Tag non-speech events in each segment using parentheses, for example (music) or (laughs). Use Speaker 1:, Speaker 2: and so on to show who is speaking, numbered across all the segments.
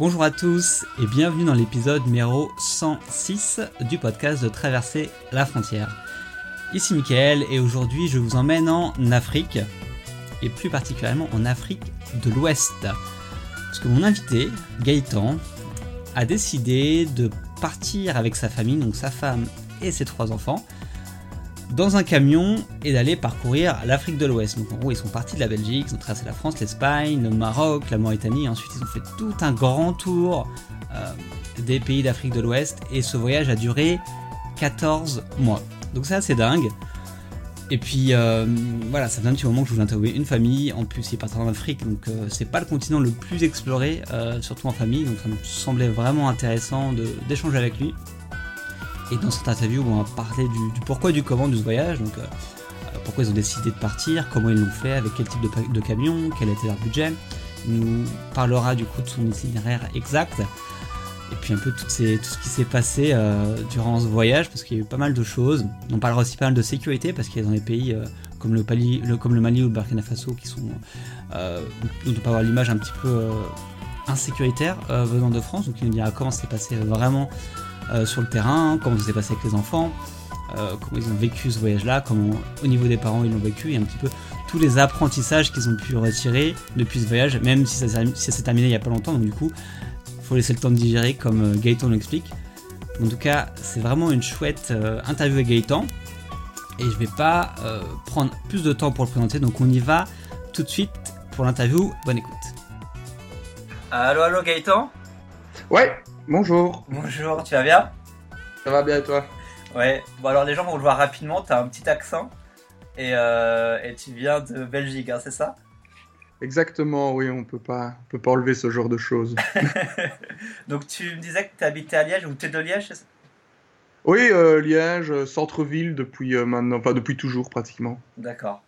Speaker 1: Bonjour à tous et bienvenue dans l'épisode numéro 106 du podcast de Traverser la frontière. Ici Mickaël et aujourd'hui je vous emmène en Afrique et plus particulièrement en Afrique de l'Ouest. Parce que mon invité, Gaëtan, a décidé de partir avec sa famille, donc sa femme et ses trois enfants, dans un camion et d'aller parcourir l'Afrique de l'Ouest. Donc en gros, ils sont partis de la Belgique, ils ont traversé la France, l'Espagne, le Maroc, la Mauritanie, et ensuite ils ont fait tout un grand tour euh, des pays d'Afrique de l'Ouest, et ce voyage a duré 14 mois. Donc c'est assez dingue. Et puis euh, voilà, ça fait un petit moment que je voulais interviewer une famille. En plus, il est parti en Afrique, donc euh, c'est pas le continent le plus exploré, surtout en famille. Donc ça me semblait vraiment intéressant d'échanger avec lui. Et dans cette interview, on va parler du, pourquoi du comment de ce voyage, donc euh, euh, pourquoi ils ont décidé de partir, comment ils l'ont fait, avec quel type de, camion, quel était leur budget. Il nous parlera du coup de son itinéraire exact, et puis un peu tout, ce qui s'est passé euh, durant ce voyage, parce qu'il y a eu pas mal de choses. On parlera aussi pas mal de sécurité, parce qu'il y a dans des pays comme, le, comme le Mali ou le Burkina Faso qui sont, dont on peut avoir l'image un petit peu insécuritaire venant de France, donc il nous dira comment s'est passé vraiment euh, sur le terrain, comment ça s'est passé avec les enfants, euh, comment ils ont vécu ce voyage-là, comment au niveau des parents ils l'ont vécu, et un petit peu tous les apprentissages qu'ils ont pu retirer depuis ce voyage, même si ça, s'est terminé il n'y a pas longtemps, donc du coup, il faut laisser le temps de digérer comme euh, Gaëtan l'explique. En tout cas, c'est vraiment une chouette interview avec Gaëtan, et je vais pas prendre plus de temps pour le présenter, donc on y va tout de suite pour l'interview. Bonne écoute. Allô, allô Gaëtan?
Speaker 2: Ouais, Bonjour.
Speaker 1: Bonjour, tu vas bien?
Speaker 2: Ça va bien et toi?
Speaker 1: Ouais, bon alors les gens vont le voir rapidement, tu as un petit accent et, euh, et, tu viens de Belgique, hein, c'est ça?
Speaker 2: Exactement, oui, on peut pas, peut pas enlever ce genre de choses. (laughs)
Speaker 1: Donc tu me disais que tu habitais à Liège ou tu es de Liège, c'est ça?
Speaker 2: Oui, euh, Liège, centre-ville depuis euh, maintenant, pas depuis toujours pratiquement.
Speaker 1: D'accord.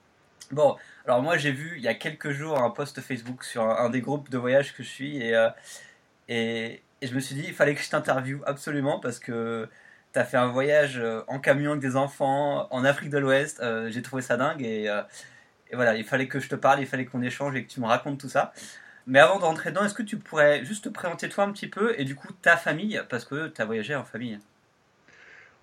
Speaker 1: Bon, alors moi j'ai vu il y a quelques jours un post Facebook sur un, des groupes de voyage que je suis et, et, et je me suis dit, il fallait que je t'interviewe absolument parce que tu as fait un voyage euh, en camion avec des enfants en Afrique de l'Ouest. Euh, j'ai trouvé ça dingue euh, et, voilà, il fallait que je te parle, il fallait qu'on échange et que tu me racontes tout ça. Mais avant de rentrer dedans, est-ce que tu pourrais juste te présenter toi un petit peu et du coup ta famille parce que tu as voyagé en famille?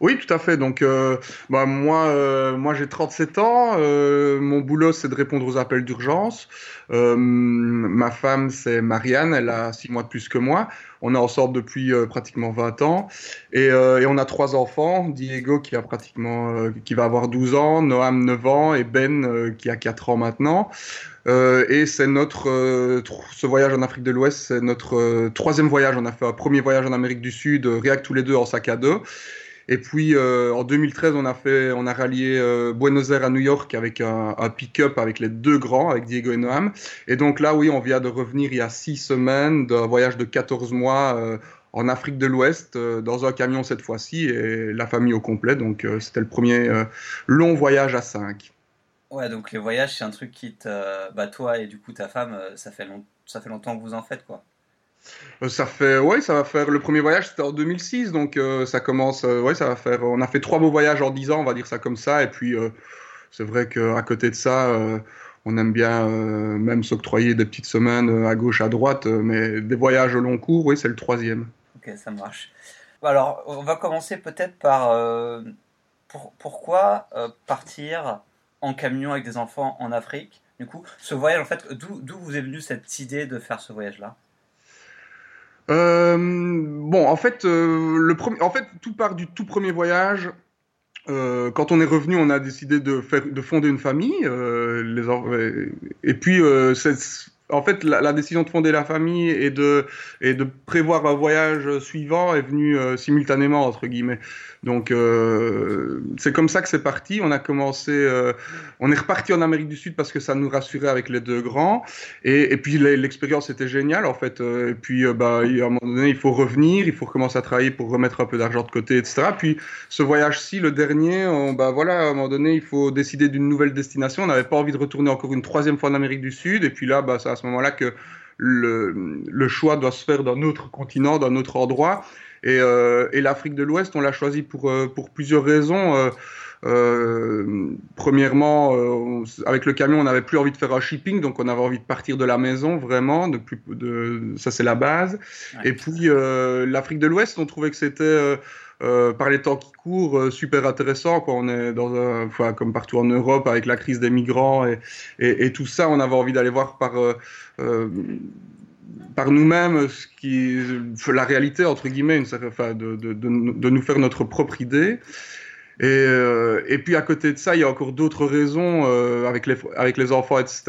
Speaker 2: Oui, tout à fait. Donc, euh, bah, moi, euh, moi j'ai 37 ans. Euh, mon boulot, c'est de répondre aux appels d'urgence. ma femme, c'est Marianne. Elle a 6 mois de plus que moi. On est ensemble depuis pratiquement 20 ans. Et, et, on a trois enfants. Diego, qui, a pratiquement, qui va avoir 12 ans. Noam, 9 ans. Et Ben, qui a 4 ans maintenant. et c'est notre ce voyage en Afrique de l'Ouest, c'est notre troisième voyage. On a fait un premier voyage en Amérique du Sud, rien tous les deux en sac à dos. Et puis euh, en 2013, on a fait, on a rallié euh, Buenos Aires à New York avec un, pick-up avec les deux grands, avec Diego et Noam. Et donc là, oui, on vient de revenir il y a six semaines d'un voyage de 14 mois euh, en Afrique de l'Ouest, dans un camion cette fois-ci, et la famille au complet. Donc c'était le premier long voyage à 5.
Speaker 1: Ouais, donc les voyages, c'est un truc qui te. Bah, toi et du coup ta femme, ça fait, ça fait longtemps que vous en faites, quoi.
Speaker 2: Euh, ça fait, ouais, ça va faire. Le premier voyage c'était en 2006, donc euh, ça commence. Euh, ouais, ça va faire. On a fait trois beaux voyages en 10 ans, on va dire ça comme ça. Et puis c'est vrai qu'à côté de ça, on aime bien même s'octroyer des petites semaines à gauche, à droite, mais des voyages au long cours, oui, c'est le troisième.
Speaker 1: Ok, ça marche. Alors, on va commencer peut-être par pourquoi partir en camion avec des enfants en Afrique? Du coup, ce voyage, en fait, d'où vous est venue cette idée de faire ce voyage-là?
Speaker 2: Euh, bon, en fait, euh, le premier, en fait, tout part du tout premier voyage. Euh, quand on est revenu, on a décidé de, faire, de fonder une famille. les, et puis, en fait, la, décision de fonder la famille et de, prévoir un voyage suivant est venue simultanément, entre guillemets. Donc euh, c'est comme ça que c'est parti. On a commencé, euh, on est reparti en Amérique du Sud parce que ça nous rassurait avec les deux grands. Et, puis l'expérience était géniale en fait. Euh, et puis bah, à un moment donné, il faut revenir, il faut recommencer à travailler pour remettre un peu d'argent de côté, etc. Puis ce voyage-ci, le dernier, on, bah voilà, à un moment donné, il faut décider d'une nouvelle destination. On n'avait pas envie de retourner encore une troisième fois en Amérique du Sud. Et puis là, bah, à ce moment-là que le, le choix doit se faire d'un autre continent, d'un autre endroit. Et, euh, et l'Afrique de l'Ouest, on l'a choisi pour, euh, pour plusieurs raisons. Euh, premièrement, avec le camion, on n'avait plus envie de faire un shipping, donc on avait envie de partir de la maison vraiment. De plus, de, ça, c'est la base. Et puis l'Afrique de l'Ouest, on trouvait que c'était euh, par les temps qui courent, euh, super intéressant. Quoi. On est dans un, comme partout en Europe avec la crise des migrants et, tout ça, on avait envie d'aller voir par euh, par nous-mêmes la réalité entre guillemets, de, de, de, nous faire notre propre idée. Et, puis à côté de ça, il y a encore d'autres raisons avec, les, avec les enfants, etc.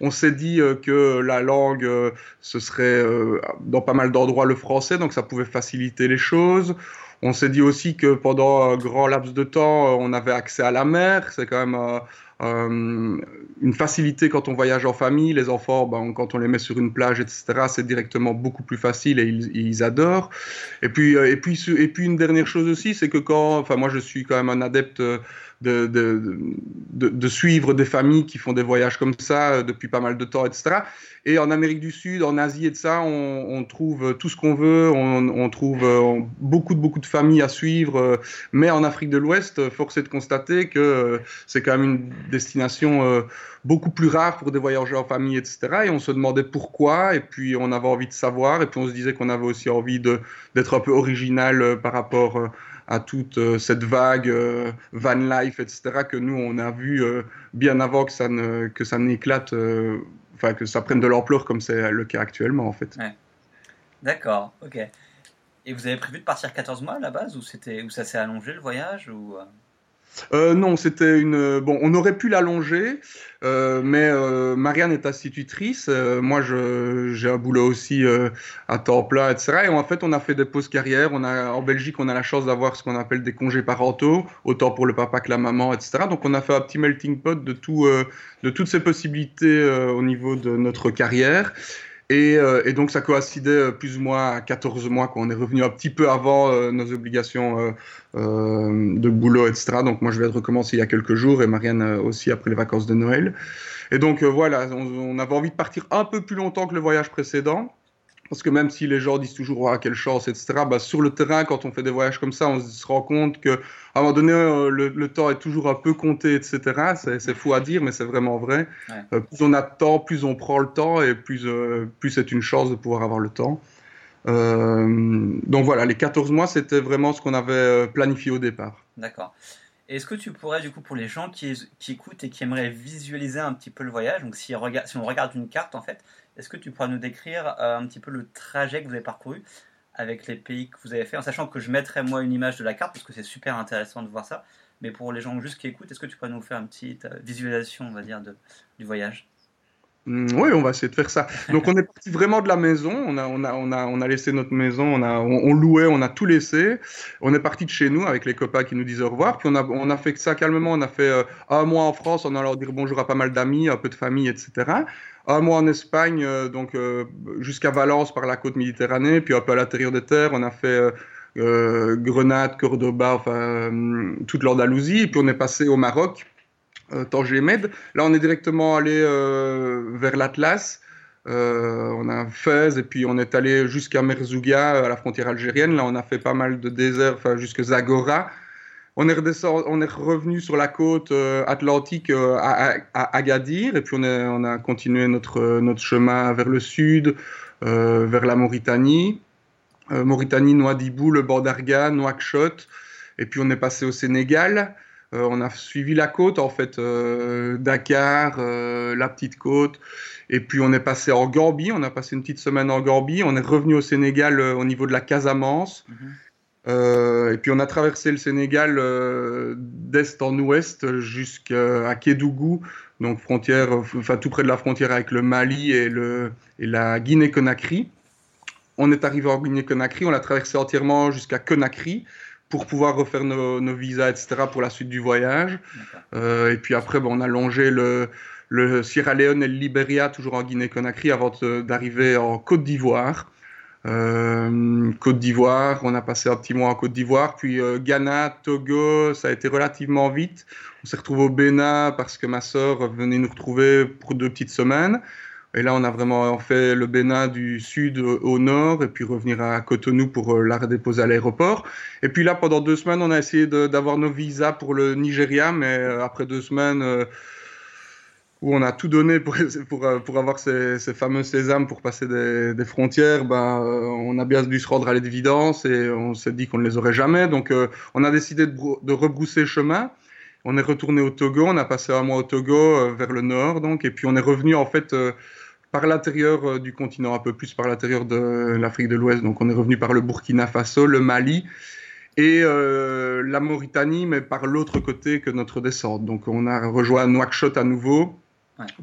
Speaker 2: On, s'est dit que la langue, ce serait dans pas mal d'endroits le français, donc ça pouvait faciliter les choses. On s'est dit aussi que pendant un grand laps de temps, on avait accès à la mer. C'est quand même euh, une facilité quand on voyage en famille. Les enfants, ben, quand on les met sur une plage, etc., c'est directement beaucoup plus facile et ils, adorent. Et puis, euh, et, puis, et puis, une dernière chose aussi, c'est que quand, enfin, moi je suis quand même un adepte de, suivre des familles qui font des voyages comme ça euh, depuis pas mal de temps, etc. Et en Amérique du Sud, en Asie et de ça, on, trouve tout ce qu'on veut, on, trouve euh, beaucoup beaucoup de familles à suivre. Euh, mais en Afrique de l'Ouest, force est de constater que c'est quand même une destination beaucoup plus rare pour des voyageurs en famille, etc. Et on se demandait pourquoi, et puis on avait envie de savoir, et puis on se disait qu'on avait aussi envie d'être un peu original par rapport à toute euh, cette vague euh, van life, etc., que nous, on a vu euh, bien avant que ça, ne, que ça n'éclate, enfin, que ça prenne de l'ampleur comme c'est le cas actuellement, en fait.
Speaker 1: D'accord, ok. Et vous avez prévu de partir 14 mois à la base, ou, c'était, ou ça s'est allongé le voyage.
Speaker 2: Euh, non, c'était une. Bon, on aurait pu l'allonger, euh, mais euh, Marianne est institutrice. Euh, moi, j'ai un boulot aussi euh, à temps plein, etc. Et en fait, on a fait des pauses carrières. On a, en Belgique, on a la chance d'avoir ce qu'on appelle des congés parentaux, autant pour le papa que la maman, etc. Donc, on a fait un petit melting pot de, tout, de toutes ces possibilités au niveau de notre carrière. Et, euh, et, donc ça coïncidait euh, plus ou moins à 14 mois quand on est revenu un petit peu avant euh, nos obligations euh, de boulot, etc. Donc moi je vais recommencer il y a quelques jours et Marianne aussi après les vacances de Noël. Et donc voilà, on, avait envie de partir un peu plus longtemps que le voyage précédent. Parce que même si les gens disent toujours ah, quelle chance, etc., bah, sur le terrain, quand on fait des voyages comme ça, on se rend compte qu'à un moment donné, euh, le, le, temps est toujours un peu compté, etc. C'est fou à dire, mais c'est vraiment vrai. Ouais. Euh, plus on a de temps, plus on prend le temps et plus, euh, plus c'est une chance de pouvoir avoir le temps. Euh, donc voilà, les 14 mois, c'était vraiment ce qu'on avait planifié au départ.
Speaker 1: D'accord. Est-ce que tu pourrais, du coup, pour les gens qui, qui, écoutent et qui aimeraient visualiser un petit peu le voyage, donc si, si on regarde une carte, en fait, est-ce que tu pourras nous décrire euh, un petit peu le trajet que vous avez parcouru avec les pays que vous avez fait, en sachant que je mettrai moi une image de la carte parce que c'est super intéressant de voir ça. Mais pour les gens juste qui écoutent, est-ce que tu pourrais nous faire une petite euh, visualisation, on va dire, de, du voyage?
Speaker 2: Oui, on va essayer de faire ça. Donc on est parti vraiment de la maison, on a, on a, on a, on a laissé notre maison, on, a, on, on, louait, on a tout laissé. On est parti de chez nous avec les copains qui nous disent au revoir. Puis on a, on a fait ça calmement, on a fait euh, un mois en France, on a leur dire bonjour à pas mal d'amis, un peu de famille, etc un mois en Espagne, euh, donc euh, jusqu'à Valence par la côte méditerranée, puis un peu à l'intérieur des terres, on a fait Grenade, Cordoba, enfin toute l'Andalousie, puis on est passé au Maroc, Tanger Med. Là, on est directement allé vers l'Atlas. on a Fès et puis on est allé jusqu'à Merzouga, à la frontière algérienne. Là, on a fait pas mal de déserts, enfin jusqu'à Zagora. On est, on est revenu sur la côte euh, atlantique euh, à, Agadir et puis on, a continué notre, notre chemin vers le sud, euh, vers la Mauritanie. Euh, Mauritanie, Nouadhibou, le bord d'Arga, Nouakchott. Et puis on est passé au Sénégal. Euh, on a suivi la côte, en fait, euh, Dakar, la petite côte. Et puis on est passé en Gambie. On a passé une petite semaine en Gambie. On est revenu au Sénégal au niveau de la Casamance. Mm -hmm. Euh, et puis on a traversé le Sénégal euh, d'est en ouest jusqu'à Kédougou, donc frontière, enfin tout près de la frontière avec le Mali et, le, et la Guinée-Conakry. On est arrivé en Guinée-Conakry, on l'a traversé entièrement jusqu'à Conakry pour pouvoir refaire nos, nos, visas, etc. pour la suite du voyage. Euh, et puis après, bon, on a longé le, le Sierra Leone et le Libéria, toujours en Guinée-Conakry, avant d'arriver en Côte d'Ivoire. Euh, Côte d'Ivoire, on a passé un petit mois en Côte d'Ivoire, puis euh, Ghana, Togo, ça a été relativement vite. On s'est retrouvé au Bénin parce que ma sœur venait nous retrouver pour deux petites semaines. Et là, on a vraiment fait le Bénin du sud au nord et puis revenir à Cotonou pour la redéposer à l'aéroport. Et puis là, pendant deux semaines, on a essayé d'avoir nos visas pour le Nigeria, mais après deux semaines où on a tout donné pour, (laughs) pour, euh, avoir ces, ces, fameux sésames pour passer des, frontières, ben, euh, on a bien dû se rendre à l'évidence et on s'est dit qu'on ne les aurait jamais. Donc euh, on a décidé de, de, rebrousser chemin. On est retourné au Togo, on a passé un mois au Togo vers le nord, donc, et puis on est revenu en fait par l'intérieur du continent, un peu plus par l'intérieur de l'Afrique de l'Ouest. Donc on est revenu par le Burkina Faso, le Mali et la Mauritanie, mais par l'autre côté que notre descente. Donc on a rejoint Nouakchott à nouveau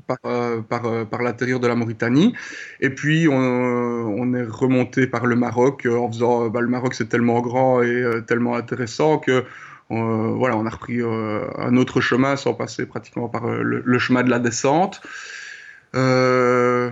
Speaker 2: par, euh, par, euh, par l'intérieur de la Mauritanie. Et puis, on, on, est remonté par le Maroc euh, en faisant. Bah, le Maroc, c'est tellement grand et tellement intéressant que. voilà, on a repris un autre chemin sans passer pratiquement par le, chemin de la descente. Et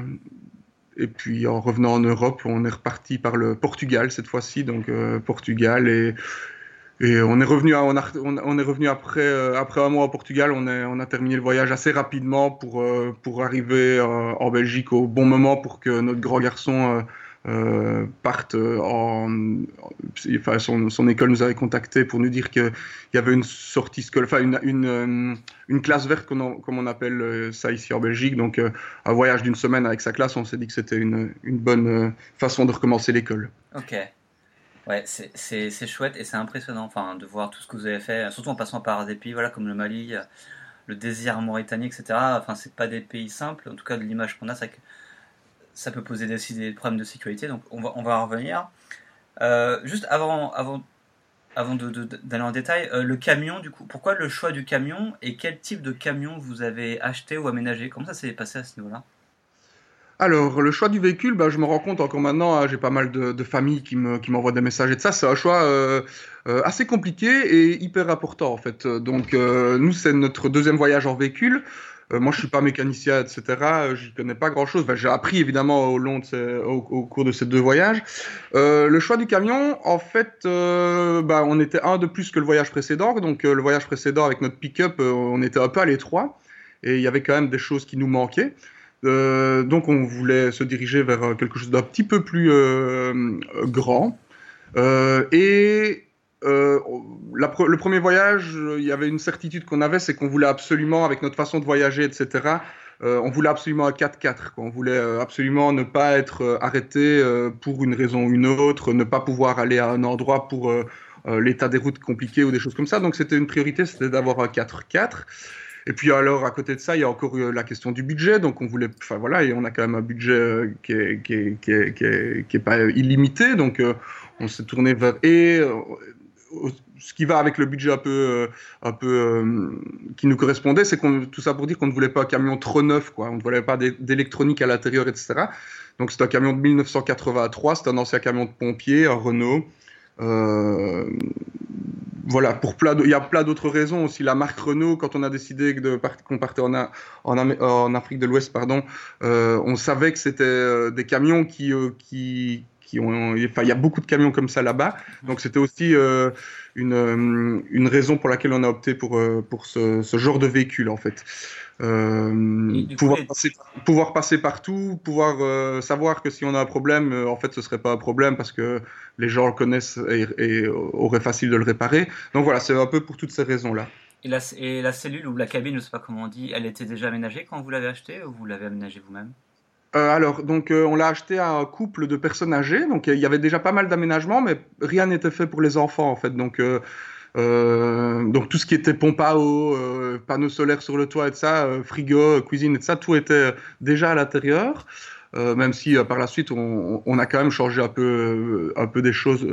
Speaker 2: puis en revenant en Europe, on est reparti par le Portugal cette fois-ci, donc Portugal et, on est revenu, après, euh, après un mois au Portugal. On, a terminé le voyage assez rapidement pour, euh, pour arriver euh, en Belgique au bon moment pour que notre grand garçon parte en. Enfin, son, son, école nous avait contacté pour nous dire qu'il y avait une sortie scolaire, enfin une, une, une, classe verte, comme on, appelle ça ici en Belgique. Donc, un voyage d'une semaine avec sa classe, on s'est dit que c'était une, une bonne façon de recommencer l'école.
Speaker 1: Ok. Ouais, c'est chouette et c'est impressionnant enfin, de voir tout ce que vous avez fait, surtout en passant par des pays voilà, comme le Mali, le désir Mauritanie, etc. Enfin, c'est pas des pays simples, en tout cas de l'image qu'on a, c'est que ça peut poser des, des problèmes de sécurité, donc on va, revenir. Euh, juste avant, d'aller en détail, euh, le camion, du coup, pourquoi le choix du camion et quel type de camion vous avez acheté ou aménagé? Comment ça s'est passé à ce niveau-là?
Speaker 2: Alors, le choix du véhicule, bah, je me rends compte encore maintenant, hein, j'ai pas mal de, familles qui m'envoient des messages et de ça. C'est un choix euh, assez compliqué et hyper important en fait. Donc, nous, c'est notre deuxième voyage en véhicule. Moi, je suis pas mécanicien, etc. Je connais pas grand-chose. j'ai appris évidemment au long au, cours de ces deux voyages. le choix du camion, en fait, bah, on était un de plus que le voyage précédent. Donc, le voyage précédent avec notre pick-up, on était un peu à l'étroit et il y avait quand même des choses qui nous manquaient. Euh, donc on voulait se diriger vers quelque chose d'un petit peu plus euh, grand. Euh, le premier voyage, il y avait une certitude qu'on avait, c'est qu'on voulait absolument, avec notre façon de voyager, etc., on voulait absolument un 4x4. On voulait absolument ne pas être arrêté pour une raison ou une autre, ne pas pouvoir aller à un endroit pour l'état des routes compliquées ou des choses comme ça. Donc c'était une priorité, c'était d'avoir un 4x4. Et puis alors à côté de ça, il y a encore la question du budget. Donc on voulait, enfin voilà, et on a quand même un budget euh, qui est pas illimité. Donc euh, on s'est tourné vers et euh, ce qui va avec le budget un peu, un peu qui nous correspondait, c'est qu'on tout ça pour dire qu'on ne voulait pas un camion trop neuf, quoi. On ne voulait pas d'électronique à l'intérieur, etc. Donc c'est un camion de 1983, c'est un ancien camion de pompier, un Renault. Euh, voilà, pour il y a plein d'autres raisons aussi. La marque Renault, quand on a décidé qu'on partait en, Afrique de l'Ouest, euh, on savait que c'était euh, des camions euh, qui, qui ont, enfin, il y a beaucoup de camions comme ça là-bas. Donc c'était aussi une, une raison pour laquelle on a opté pour, pour ce, ce genre de véhicule en fait. Euh, pouvoir, passer, pouvoir, passer, partout, pouvoir euh, savoir que si on a un problème, euh, en fait, ce serait pas un problème parce que les gens le connaissent et, et auraient facile de le réparer. Donc voilà, c'est un peu pour toutes ces raisons-là.
Speaker 1: Et la, et la, cellule ou la cabine, je sais pas comment on dit, elle était déjà aménagée quand vous l'avez achetée ou vous l'avez aménagée vous-même?
Speaker 2: Alors, donc, on l'a acheté à un couple de personnes âgées. Donc, il y avait déjà pas mal d'aménagements, mais rien n'était fait pour les enfants, en fait. Donc, euh, donc tout ce qui était pompe à eau, euh, panneaux solaires sur le toit et ça, euh, frigo, cuisine et ça, tout était déjà à l'intérieur. même si par la suite on, on, a quand même changé un peu, un peu des choses,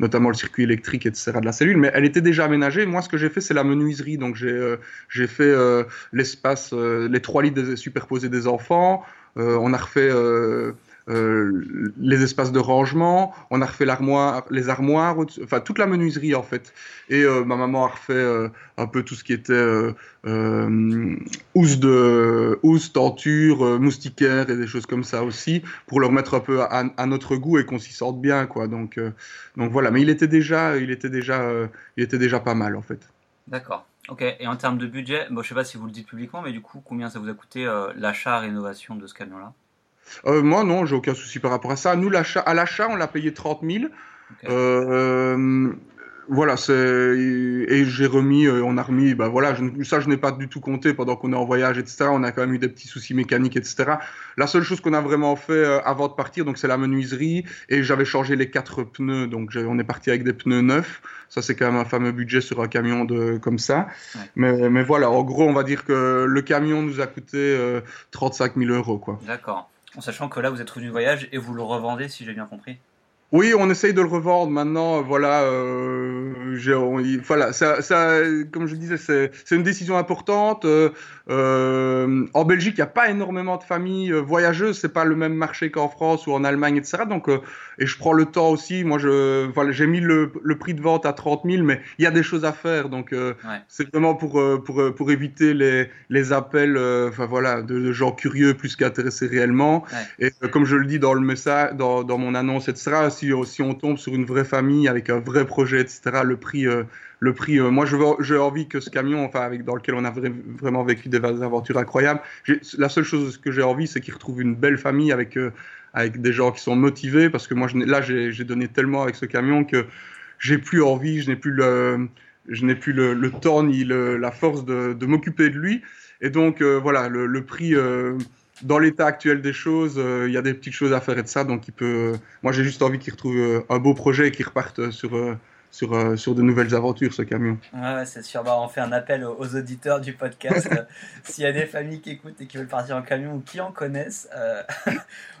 Speaker 2: notamment le circuit électrique etc. de la cellule, mais elle était déjà aménagée. Moi, ce que j'ai fait, c'est la menuiserie. Donc j'ai j'ai fait l'espace, les trois lits superposés des enfants. On a refait euh, les espaces de rangement, on a refait les armoires, enfin toute la menuiserie en fait. Et euh, ma maman a refait euh, un peu tout ce qui était housse de housse, tenture, moustiquaire et des choses comme ça aussi pour leur mettre un peu à, notre goût et qu'on s'y sorte bien quoi. Donc donc voilà, mais il était déjà il était déjà il était déjà pas mal en fait.
Speaker 1: D'accord. Ok, et en termes de budget, bon, je sais pas si vous le dites publiquement, mais du coup, combien ça vous a coûté l'achat, rénovation de ce camion-là?
Speaker 2: Moi, non, j'ai aucun souci par rapport à ça. Nous, l'achat, à l'achat, on l'a payé 30 000. Voilà, c'est et j'ai remis, euh, on a remis, bah voilà, je, ça je n'ai pas du tout compté pendant qu'on est en voyage, etc. On a quand même eu des petits soucis mécaniques, etc. La seule chose qu'on a vraiment fait euh, avant de partir, donc c'est la menuiserie et j'avais changé les quatre pneus, donc on est parti avec des pneus neufs. Ça c'est quand même un fameux budget sur un camion de comme ça. Mais, mais, voilà, en gros, on va dire que le camion nous a coûté 35 euh, 000 euros, quoi.
Speaker 1: D'accord. En sachant que là, vous êtes revenu du voyage et vous le revendez, si j'ai bien compris.
Speaker 2: Oui, on essaye de le revendre maintenant. Voilà, euh, voilà, ça, ça, comme je disais, c'est une décision importante. Euh, euh, en Belgique, il n'y a pas énormément de familles euh, voyageuses. C'est pas le même marché qu'en France ou en Allemagne, etc. Donc, et je prends le temps aussi. Moi, je, voilà, j'ai mis le, le, prix de vente à 30 000, mais il y a des choses à faire. Donc, euh, c'est vraiment pour, pour, pour éviter les, les appels, enfin voilà, de, gens curieux plus qu'intéressés réellement. Et comme je le dis dans le message, dans, dans mon annonce, etc. Si, si on tombe sur une vraie famille avec un vrai projet, etc. Le prix le prix. Euh, moi, j'ai envie que ce camion, enfin, avec, dans lequel on a vraiment vécu des aventures incroyables, la seule chose que j'ai envie, c'est qu'il retrouve une belle famille avec, euh, avec des gens qui sont motivés, parce que moi, là, j'ai donné tellement avec ce camion que j'ai plus envie, je n'ai plus le, je n'ai plus le, temps ni la force de, m'occuper de lui. Et donc, euh, voilà, le, prix dans l'état actuel des choses, il y a des petites choses à faire et de ça. Donc, il peut. moi, j'ai juste envie qu'il retrouve un beau projet et qu'il reparte sur, sur, euh, sur de nouvelles aventures, ce camion.
Speaker 1: Ouais, c'est sûr. Bah, on fait un appel aux, auditeurs du podcast. (laughs) S'il y a des familles qui écoutent et qui veulent partir en camion ou qui en connaissent, euh, (laughs)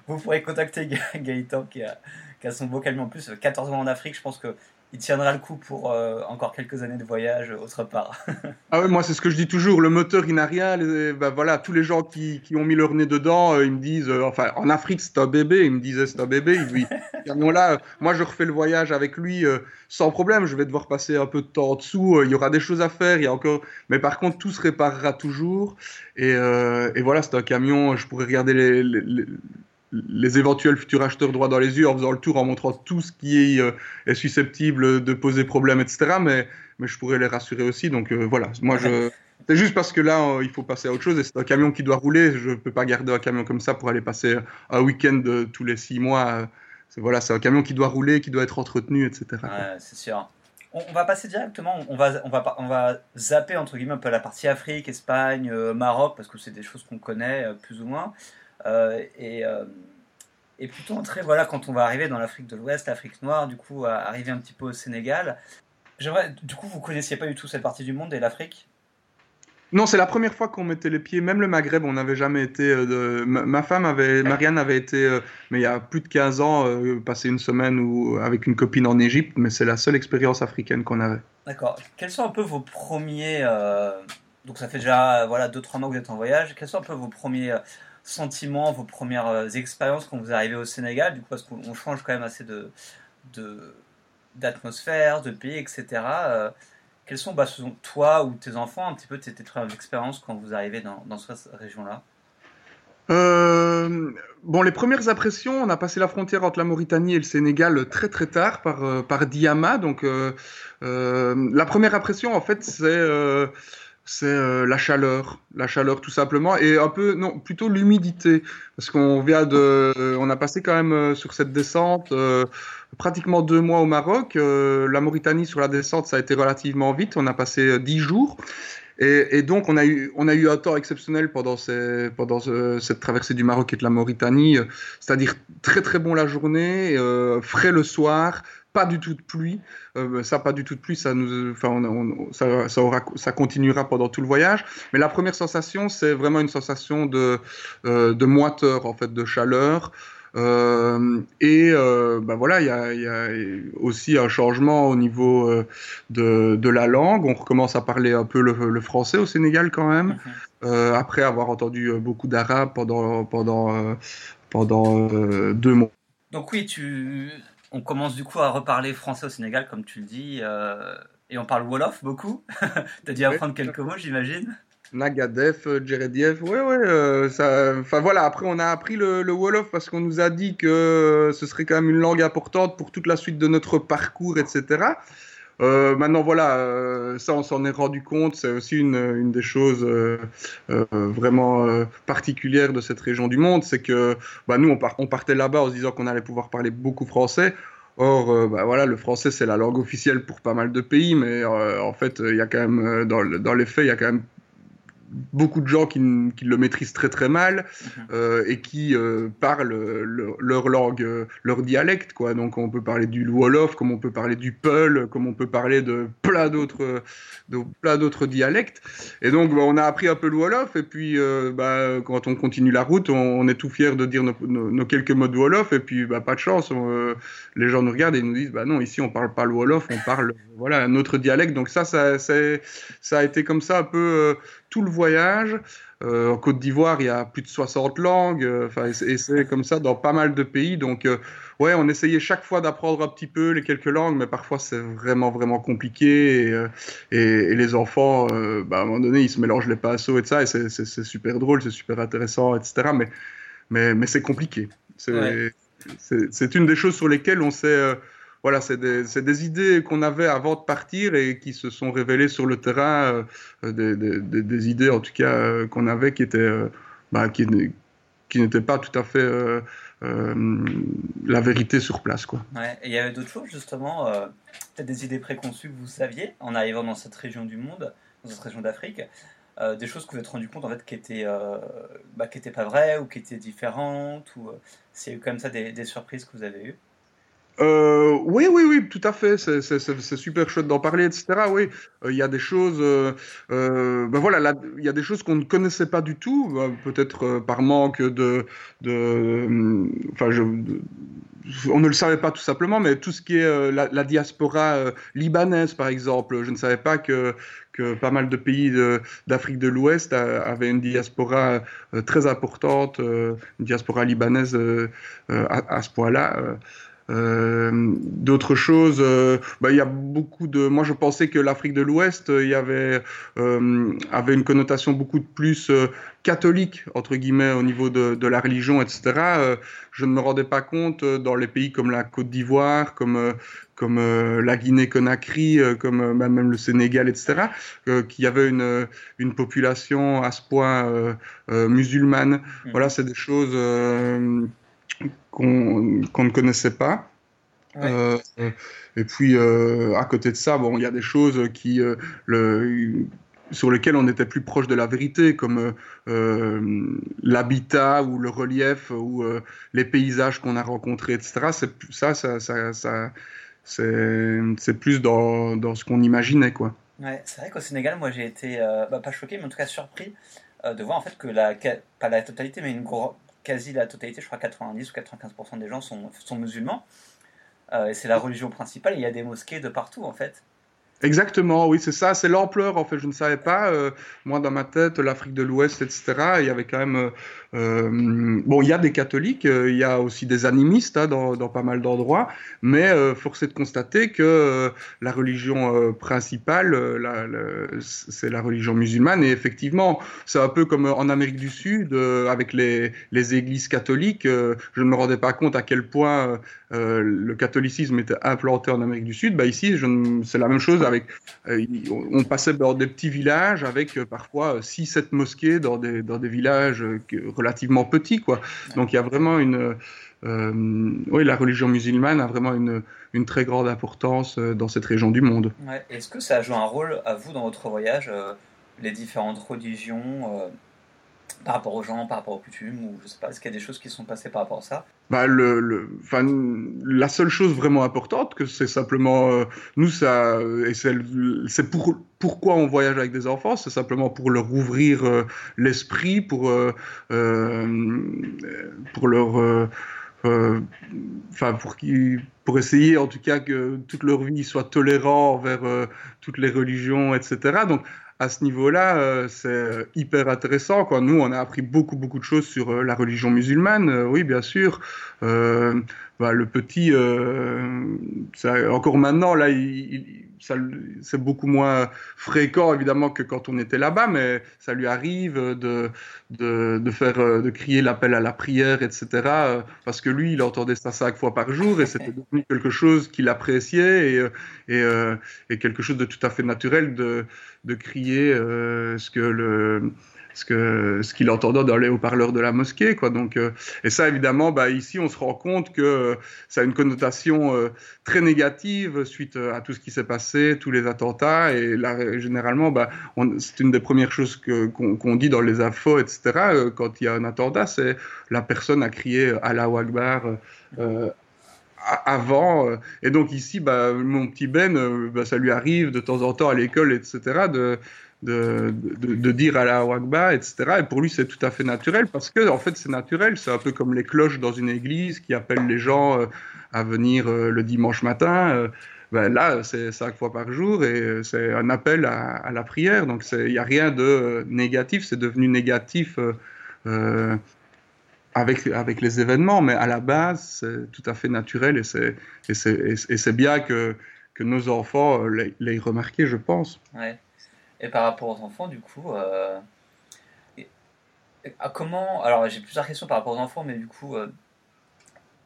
Speaker 1: vous pourrez contacter Gaëtan qui a, qui a, son beau camion en plus. 14 mois en Afrique, je pense que il tiendra le coup pour euh, encore quelques années de voyage autre part. (laughs)
Speaker 2: ah ouais, moi c'est ce que je dis toujours, le moteur il n'a rien, bah, voilà, tous les gens qui, qui, ont mis leur nez dedans, euh, ils me disent, euh, enfin en Afrique c'est un bébé, ils me disaient c'est un bébé, lui, (laughs) là, moi je refais le voyage avec lui sans problème, je vais devoir passer un peu de temps en dessous, il y aura des choses à faire, il y a encore, mais par contre tout se réparera toujours, et, et voilà, c'est un camion, je pourrais regarder les, les les éventuels futurs acheteurs droit dans les yeux en faisant le tour, en montrant tout ce qui est, euh, susceptible de poser problème, etc. Mais, je pourrais les rassurer aussi. Donc euh, voilà, moi. C'est juste parce que là, euh, il faut passer à autre chose et c'est un camion qui doit rouler. Je ne peux pas garder un camion comme ça pour aller passer un week-end tous les six mois. C'est voilà, c'est un camion qui doit rouler, qui doit être entretenu, etc.
Speaker 1: Ouais, c'est sûr. On, va passer directement, on va, on, va, on va zapper entre guillemets un peu la partie Afrique, Espagne, Maroc, parce que c'est des choses qu'on connaît plus ou moins. Euh, et, euh, et plutôt entrer, voilà, quand on va arriver dans l'Afrique de l'Ouest, l'Afrique noire, du coup, arriver un petit peu au Sénégal. J'aimerais, du coup, vous connaissiez pas du tout cette partie du monde et l'Afrique?
Speaker 2: Non, c'est la première fois qu'on mettait les pieds, même le Maghreb, on n'avait jamais été. Euh, de... ma, femme avait, Marianne avait été, mais il y a plus de 15 ans, passer une semaine ou avec une copine en Égypte, mais c'est la seule expérience africaine qu'on avait.
Speaker 1: D'accord. Quels sont un peu vos premiers. Donc ça fait déjà voilà 2-3 mois que vous êtes en voyage. Quels sont un peu vos premiers sentiments, vos premières euh, expériences quand vous arrivez au Sénégal, du coup, parce qu'on change quand même assez de, d'atmosphère, de, pays, etc. Euh, quelles sont, bah, toi ou tes enfants, un petit peu tes, tes premières expériences quand vous arrivez dans, dans cette région-là?
Speaker 2: Euh, bon, les premières impressions, on a passé la frontière entre la Mauritanie et le Sénégal très très tard par, par Diama. Donc, la première impression, en fait, c'est c'est euh, la chaleur, la chaleur tout simplement, et un peu, non, plutôt l'humidité, parce qu'on vient de, on a passé quand même euh, sur cette descente euh, pratiquement deux mois au Maroc. la Mauritanie sur la descente, ça a été relativement vite, on a passé dix jours. Et, donc, on a, eu, on a eu un temps exceptionnel pendant, cette traversée du Maroc et de la Mauritanie, c'est-à-dire très très bon la journée, frais le soir, pas du tout de pluie. Euh, ça, pas du tout de pluie, ça, nous, enfin, ça, ça, aura, ça continuera pendant tout le voyage. Mais la première sensation, c'est vraiment une sensation de, euh, de moiteur, en fait, de chaleur. Euh, et ben voilà, il y a, y a, aussi un changement au niveau de, de, la langue. On recommence à parler un peu le, français au Sénégal quand même, mhm. après avoir entendu beaucoup d'arabe pendant, pendant, pendant deux mois.
Speaker 1: Donc oui, tu, on commence du coup à reparler français au Sénégal, comme tu le dis, euh, et on parle Wolof beaucoup. (laughs) tu as dû apprendre quelques mots, j'imagine
Speaker 2: Nagadef, Djerediev, ouais, ouais, euh, ça, enfin voilà, après on a appris le, Wolof parce qu'on nous a dit que ce serait quand même une langue importante pour toute la suite de notre parcours, etc. Euh, maintenant, voilà, euh, ça, on s'en est rendu compte. C'est aussi une, des choses euh, vraiment particulières de cette région du monde. C'est que bah, nous, on, partait là-bas en se disant qu'on allait pouvoir parler beaucoup français. Or, bah, voilà, le français, c'est la langue officielle pour pas mal de pays, mais en fait, il y a quand même, dans les faits, il y a quand même beaucoup de gens qui, qui, le maîtrisent très très mal mhm. euh, et qui euh, parlent leur langue, euh, leur dialecte quoi. Donc on peut parler du wolof, comme on peut parler du peul, comme on peut parler de plein d'autres, de plein d'autres dialectes. Et donc bah, on a appris un peu le wolof et puis bah, quand on continue la route, on, est tout fier de dire nos, nos, quelques mots de wolof et puis bah, pas de chance, les gens nous regardent et nous disent bah non ici on parle pas le wolof, on parle voilà un autre dialecte. Donc ça ça, ça, ça a été comme ça un peu tout le voyage. Euh, en Côte d'Ivoire, il y a plus de 60 langues, euh, enfin, et c'est comme ça dans pas mal de pays. Donc, euh, ouais, on essayait chaque fois d'apprendre un petit peu les quelques langues, mais parfois c'est vraiment, vraiment compliqué. Et, et, les enfants, bah, à un moment donné, ils se mélangent les pinceaux et ça, et c'est super drôle, c'est super intéressant, etc. Mais, mais, mais c'est compliqué. C'est une des choses sur lesquelles on s'est voilà, c'est des, idées qu'on avait avant de partir et qui se sont révélées sur le terrain, euh, des, des, idées en tout cas euh, qu'on avait qui étaient, euh, bah, qui, n'étaient pas tout à fait la vérité sur place. Quoi.
Speaker 1: Et il y avait d'autres choses justement, peut-être des idées préconçues que vous saviez en arrivant dans cette région du monde, dans cette région d'Afrique. des choses que vous vous êtes rendu compte en fait qui étaient, bah, qui étaient pas vraies ou qui étaient différentes ou s'il y a eu comme ça des surprises que vous avez eues?
Speaker 2: Euh, oui, oui, oui, tout à fait. C'est super chouette d'en parler, etc. Oui, euh, il y a des choses. Euh, ben voilà, il y a des choses qu'on ne connaissait pas du tout, peut-être par manque de, de, enfin, on ne le savait pas tout simplement, mais tout ce qui est la, diaspora libanaise, par exemple, je ne savais pas que que pas mal de pays d'Afrique de, l'Ouest avaient une diaspora très importante, une diaspora libanaise à, ce point-là. Euh, d'autres choses, euh, bah, il y a beaucoup de. Moi, je pensais que l'Afrique de l'Ouest, euh, il y avait avait une connotation beaucoup plus catholique entre guillemets au niveau de, de la religion, etc. je ne me rendais pas compte dans les pays comme la Côte d'Ivoire, comme comme la Guinée-Conakry, comme même le Sénégal, etc., qu'il y avait une, une population à ce point musulmane. Mmh. Voilà, c'est des choses qu'on ne connaissait pas. Euh, et puis, euh, à côté de ça, bon, il y a des choses qui, euh, le, sur lesquelles on était plus proche de la vérité, comme l'habitat ou le relief ou les paysages qu'on a rencontrés, etc. Ça, ça, ça, ça c'est plus dans, dans ce qu'on imaginait, quoi.
Speaker 1: Ouais, c'est vrai qu'au Sénégal, moi, j'ai été bah, pas choqué, mais en tout cas surpris de voir en fait que la, pas la totalité, mais une quasi la totalité, je crois 90 ou 95% des gens sont, sont musulmans. Euh, et c'est la religion principale. Il y a des mosquées de partout, en fait.
Speaker 2: Exactement, oui, c'est ça, c'est l'ampleur, en fait, je ne savais pas, euh, moi, dans ma tête, l'Afrique de l'Ouest, etc., il y avait quand même, euh, bon, il y a des catholiques, il y a aussi des animistes hein, dans, pas mal d'endroits, mais euh, force est de constater que la religion principale, c'est la religion musulmane, et effectivement, c'est un peu comme en Amérique du Sud, avec les, églises catholiques, je ne me rendais pas compte à quel point le catholicisme était implanté en Amérique du Sud, bah ici, c'est la même chose euh, on passait dans des petits villages avec euh, parfois 6-7 euh, mosquées dans des, dans des villages relativement petits. Quoi. Donc il y a vraiment une... oui, la religion musulmane a vraiment une, une très grande importance dans cette région du monde.
Speaker 1: Est-ce que ça a joué un rôle à vous dans votre voyage, les différentes religions par rapport aux gens, par rapport aux coutumes, ou je sais pas, est-ce qu'il y a des choses qui sont passées par rapport à ça?
Speaker 2: Bah, le, le la seule chose vraiment importante, que c'est simplement, euh, nous, ça, et c'est pour, pourquoi on voyage avec des enfants, c'est simplement pour leur ouvrir euh, l'esprit, pour, euh, pour leur. Enfin, pour, pour essayer en tout cas que toute leur vie soit tolérante envers toutes les religions, etc. Donc, à ce niveau-là, euh, c'est euh, hyper intéressant. Quoi. Nous, on a appris beaucoup, beaucoup de choses sur euh, la religion musulmane, oui, bien sûr. bah, le petit, encore maintenant, là, il, c'est beaucoup moins fréquent évidemment que quand on était là-bas, mais ça lui arrive de, de, faire, de crier l'appel à la prière, etc. Parce que lui, il entendait ça cinq fois par jour et c'était (laughs) devenu quelque chose qu'il appréciait et, et, et, quelque chose de tout à fait naturel de, de crier ce que le ce que ce qu'il entendait dans les haut-parleurs de la mosquée quoi donc euh, et ça évidemment bah, ici on se rend compte que euh, ça a une connotation euh, très négative suite à tout ce qui s'est passé tous les attentats et là généralement bah, c'est une des premières choses qu'on dit dans les infos etc quand il y a un attentat c'est la personne a crié Allah Akbar avant. et donc ici, bah, mon petit Ben, ça lui arrive de temps en temps à l'école, etc., de, de, dire à la Wakba, etc. Et pour lui, c'est tout à fait naturel parce que, en fait, c'est naturel. C'est un peu comme les cloches dans une église qui appellent les gens euh, à venir euh, le dimanche matin. Euh, ben là, c'est cinq fois par jour et c'est un appel à, la prière. Donc, il n'y a rien de négatif. C'est devenu négatif avec, avec les événements, mais à la base, c'est tout à fait naturel et c'est, bien que, que nos enfants l'aient remarqué, je pense.
Speaker 3: Ouais. Et par rapport aux enfants, du coup, euh, à comment. Alors, j'ai plusieurs questions par rapport aux enfants, mais du coup, euh,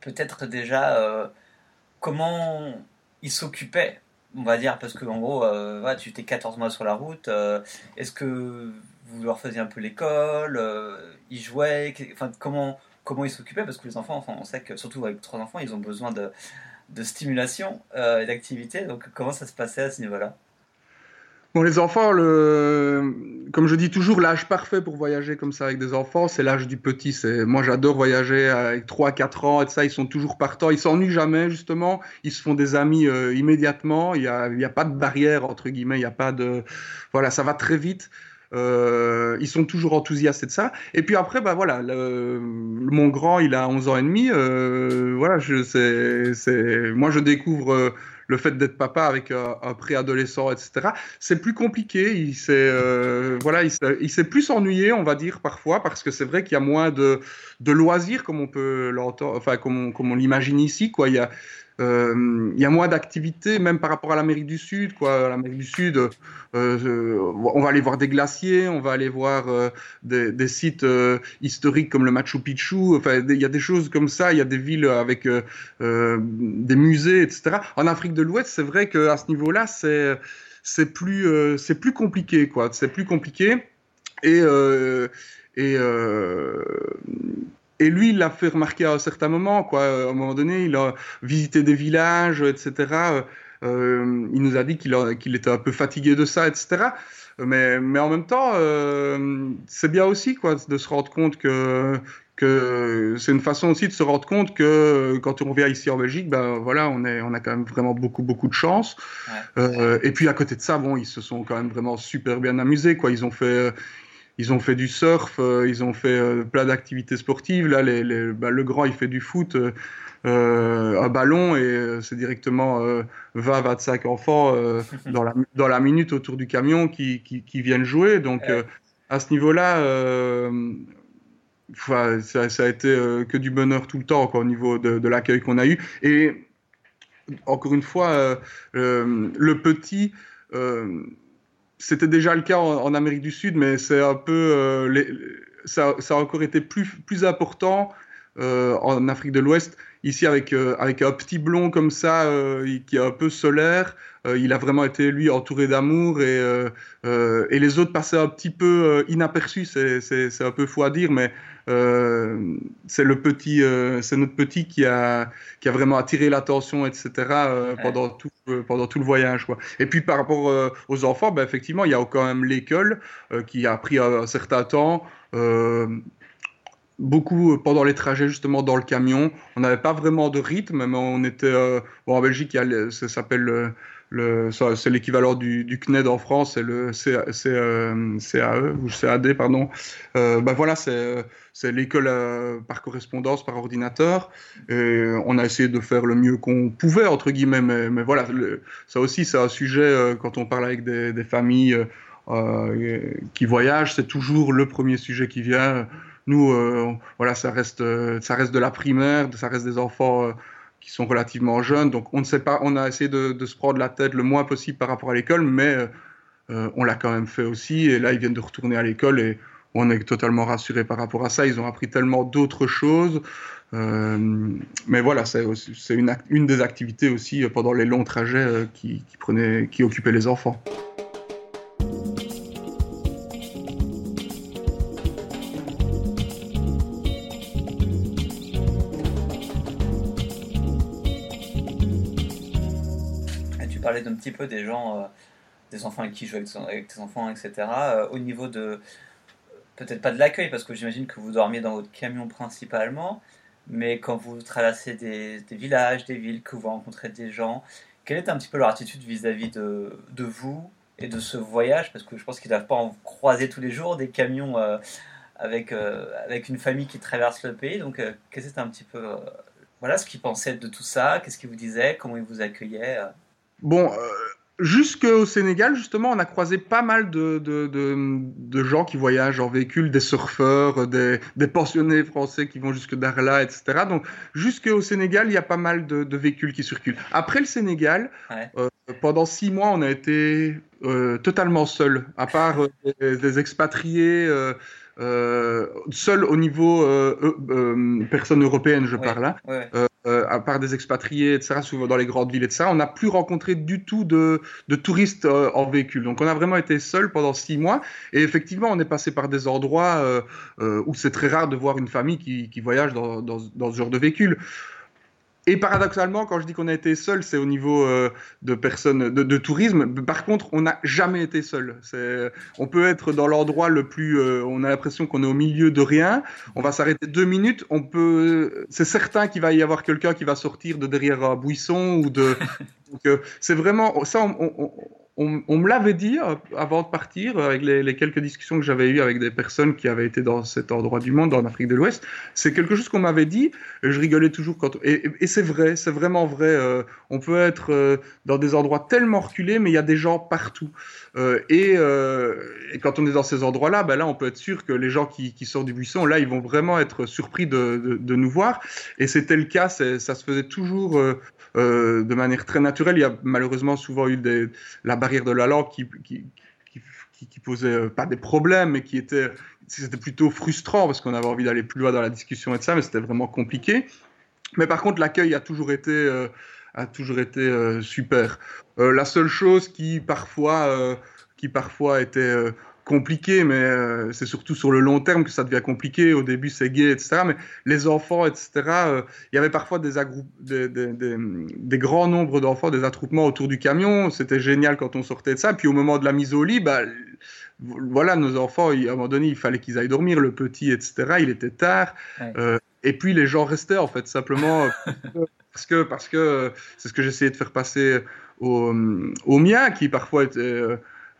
Speaker 3: peut-être déjà euh, comment ils s'occupaient, on va dire, parce que en gros, tu étais 14 mois sur la route. Est-ce que vous leur faisiez un peu l'école Ils jouaient Enfin, comment, comment ils s'occupaient Parce que les enfants, enfin, on sait que surtout avec trois enfants, ils ont besoin de, de stimulation et d'activité. Donc, comment ça se passait à ce niveau-là?
Speaker 2: Bon, les enfants, le... comme je dis toujours, l'âge parfait pour voyager comme ça avec des enfants, c'est l'âge du petit. C'est Moi, j'adore voyager avec 3-4 ans et ça, ils sont toujours partants. Ils s'ennuient jamais, justement. Ils se font des amis euh, immédiatement. Il n'y a, a, pas de barrière, entre guillemets. Il n'y a pas de. Voilà, ça va très vite. Euh, ils sont toujours enthousiastes de ça. Et puis après, bah voilà, le, mon grand, il a 11 ans et demi. Euh, voilà, je, c'est, moi, je découvre le fait d'être papa avec un, préadolescent, etc. C'est plus compliqué. Il s'est, euh, voilà, il s'est, plus ennuyé, on va dire parfois, parce que c'est vrai qu'il y a moins de, loisirs comme on peut l'entendre, enfin comme on, comme on l'imagine ici, quoi. Il y a euh, y a moins d'activités, même par rapport à l'Amérique du Sud. L'Amérique du Sud, euh, euh, on va aller voir des glaciers, on va aller voir des, sites historiques comme le Machu Picchu. Enfin, il y a des choses comme ça. Il y a des villes avec des musées, etc. En Afrique de l'Ouest, c'est vrai qu'à ce niveau-là, c'est plus compliqué. C'est plus compliqué. Et et lui, il l'a fait remarquer à un certain moment, quoi. À un moment donné, il a visité des villages, etc. Euh, il nous a dit qu'il était un peu fatigué de ça, etc. Mais, mais en même temps, euh, c'est bien aussi, quoi, de se rendre compte que, que c'est une façon aussi de se rendre compte que quand on revient ici en Belgique, ben voilà, on, est, on a quand même vraiment beaucoup, beaucoup de chance. Euh, et puis à côté de ça, bon, ils se sont quand même vraiment super bien amusés, quoi. Ils ont fait, ils ont fait du surf, euh, ils ont fait euh, plein d'activités sportives. Là, les, bah, le grand, il fait du foot, euh, un ballon, et c'est directement 20-25 enfants dans, la, (laughs) dans la minute autour du camion qui, qui, viennent jouer. Donc, à ce niveau-là, ça, ça, a été que du bonheur tout le temps au niveau de, de l'accueil qu'on a eu. Et encore une fois, le petit c'était déjà le cas en, Amérique du Sud, mais c'est un peu, euh, ça, ça, a encore été plus, plus important euh, en Afrique de l'Ouest. Ici, avec, euh, avec un petit blond comme ça, qui est un peu solaire, il a vraiment été, lui, entouré d'amour et, et les autres passaient un petit peu inaperçus. C'est un peu fou à dire, mais euh, c'est le petit, euh, c'est notre petit qui a, qui a vraiment attiré l'attention, etc. Euh, pendant tout, pendant tout le voyage. Quoi. Et puis par rapport aux enfants, ben, effectivement, il y a quand même l'école qui a pris un, certain temps beaucoup pendant les trajets justement dans le camion. On n'avait pas vraiment de rythme, mais on était bon, en Belgique, ça s'appelle c'est l'équivalent du, CNED en France, c'est le CAE ou CAD pardon. Euh, ben voilà, c'est l'école euh, par correspondance, par ordinateur. Et on a essayé de faire le mieux qu'on pouvait, entre guillemets. Mais, voilà, ça aussi, c'est un sujet euh, quand on parle avec des, familles euh, qui voyagent, c'est toujours le premier sujet qui vient. Nous, voilà, ça reste, ça reste de la primaire, ça reste des enfants qui sont relativement jeunes. Donc on ne sait pas, on a essayé de, se prendre la tête le moins possible par rapport à l'école, mais on l'a quand même fait aussi. Et là, ils viennent de retourner à l'école et on est totalement rassuré par rapport à ça. Ils ont appris tellement d'autres choses. mais voilà, c'est une, une, des activités aussi pendant les longs trajets qui, prenaient, qui occupaient les enfants.
Speaker 3: Un petit peu des gens, euh, des enfants qui jouent avec, tes enfants, etc. Euh, au niveau de, peut-être pas de l'accueil, parce que j'imagine que vous dormiez dans votre camion principalement, mais quand vous traversez des, villages, des villes, que vous rencontrez des gens, quelle est un petit peu leur attitude vis-à-vis de, vous et de ce voyage? Parce que je pense qu'ils ne doivent pas en croiser tous les jours des camions euh, avec, avec une famille qui traverse le pays. Donc, qu'est-ce que c'était un petit peu. voilà ce qu'ils pensaient de tout ça, qu'est-ce qu'ils vous disaient, comment ils vous accueillaient?
Speaker 2: Bon, euh, jusqu'au Sénégal, justement, on a croisé pas mal de, de, de, gens qui voyagent en véhicule, des surfeurs, des, des pensionnés français qui vont jusque Darla, etc. Donc, jusqu'au Sénégal, il y a pas mal de, véhicules qui circulent. Après le Sénégal, euh, pendant six mois, on a été euh, totalement seuls, à part des, expatriés. Euh, seul au niveau euh, euh, personne européenne, je parle là, hein. à part des expatriés, etc., souvent dans les grandes villes, etc., on n'a plus rencontré du tout de, de touristes en véhicule. Donc on a vraiment été seul pendant six mois. Et effectivement, on est passé par des endroits où c'est très rare de voir une famille qui, qui voyage dans, dans, dans, ce genre de véhicule. Et paradoxalement, quand je dis qu'on a été seul, c'est au niveau euh, de personnes, de, tourisme. Par contre, on n'a jamais été seul. On peut être dans l'endroit le plus, euh, on a l'impression qu'on est au milieu de rien. On va s'arrêter deux minutes. On peut, c'est certain qu'il va y avoir quelqu'un qui va sortir de derrière un buisson ou de. (laughs) Euh, c'est vraiment ça. on, on, me l'avait dit euh, avant de partir, avec les, quelques discussions que j'avais eues avec des personnes qui avaient été dans cet endroit du monde, en Afrique de l'Ouest. C'est quelque chose qu'on m'avait dit. Et je rigolais toujours quand. Et, c'est vrai, c'est vraiment vrai. Euh, on peut être euh, dans des endroits tellement reculés, mais il y a des gens partout. Et, quand on est dans ces endroits-là, ben là, on peut être sûr que les gens qui, sortent du buisson, là, ils vont vraiment être surpris de, nous voir. Et c'était le cas. Ça se faisait toujours euh, de manière très naturelle. Il y a malheureusement souvent eu la barrière de la langue qui, qui, posait euh, pas des problèmes, mais qui était, c'était plutôt frustrant parce qu'on avait envie d'aller plus loin dans la discussion et de ça, mais c'était vraiment compliqué. Mais par contre, l'accueil a toujours été, euh, a toujours été super. la seule chose qui parfois, qui parfois était compliqué, mais euh, c'est surtout sur le long terme que ça devient compliqué. Au début, c'est gay, etc. Mais les enfants, etc., euh, il y avait parfois des, des, des, des grands nombres d'enfants, des attroupements autour du camion. C'était génial quand on sortait de ça. Puis au moment de la mise au lit, bah, voilà, nos enfants, à un moment donné, il fallait qu'ils aillent dormir, le petit, etc. Il était tard. Euh, et puis les gens restaient, en fait, simplement (laughs) parce que parce que c'est ce que j'essayais de faire passer aux, aux miens, qui parfois étaient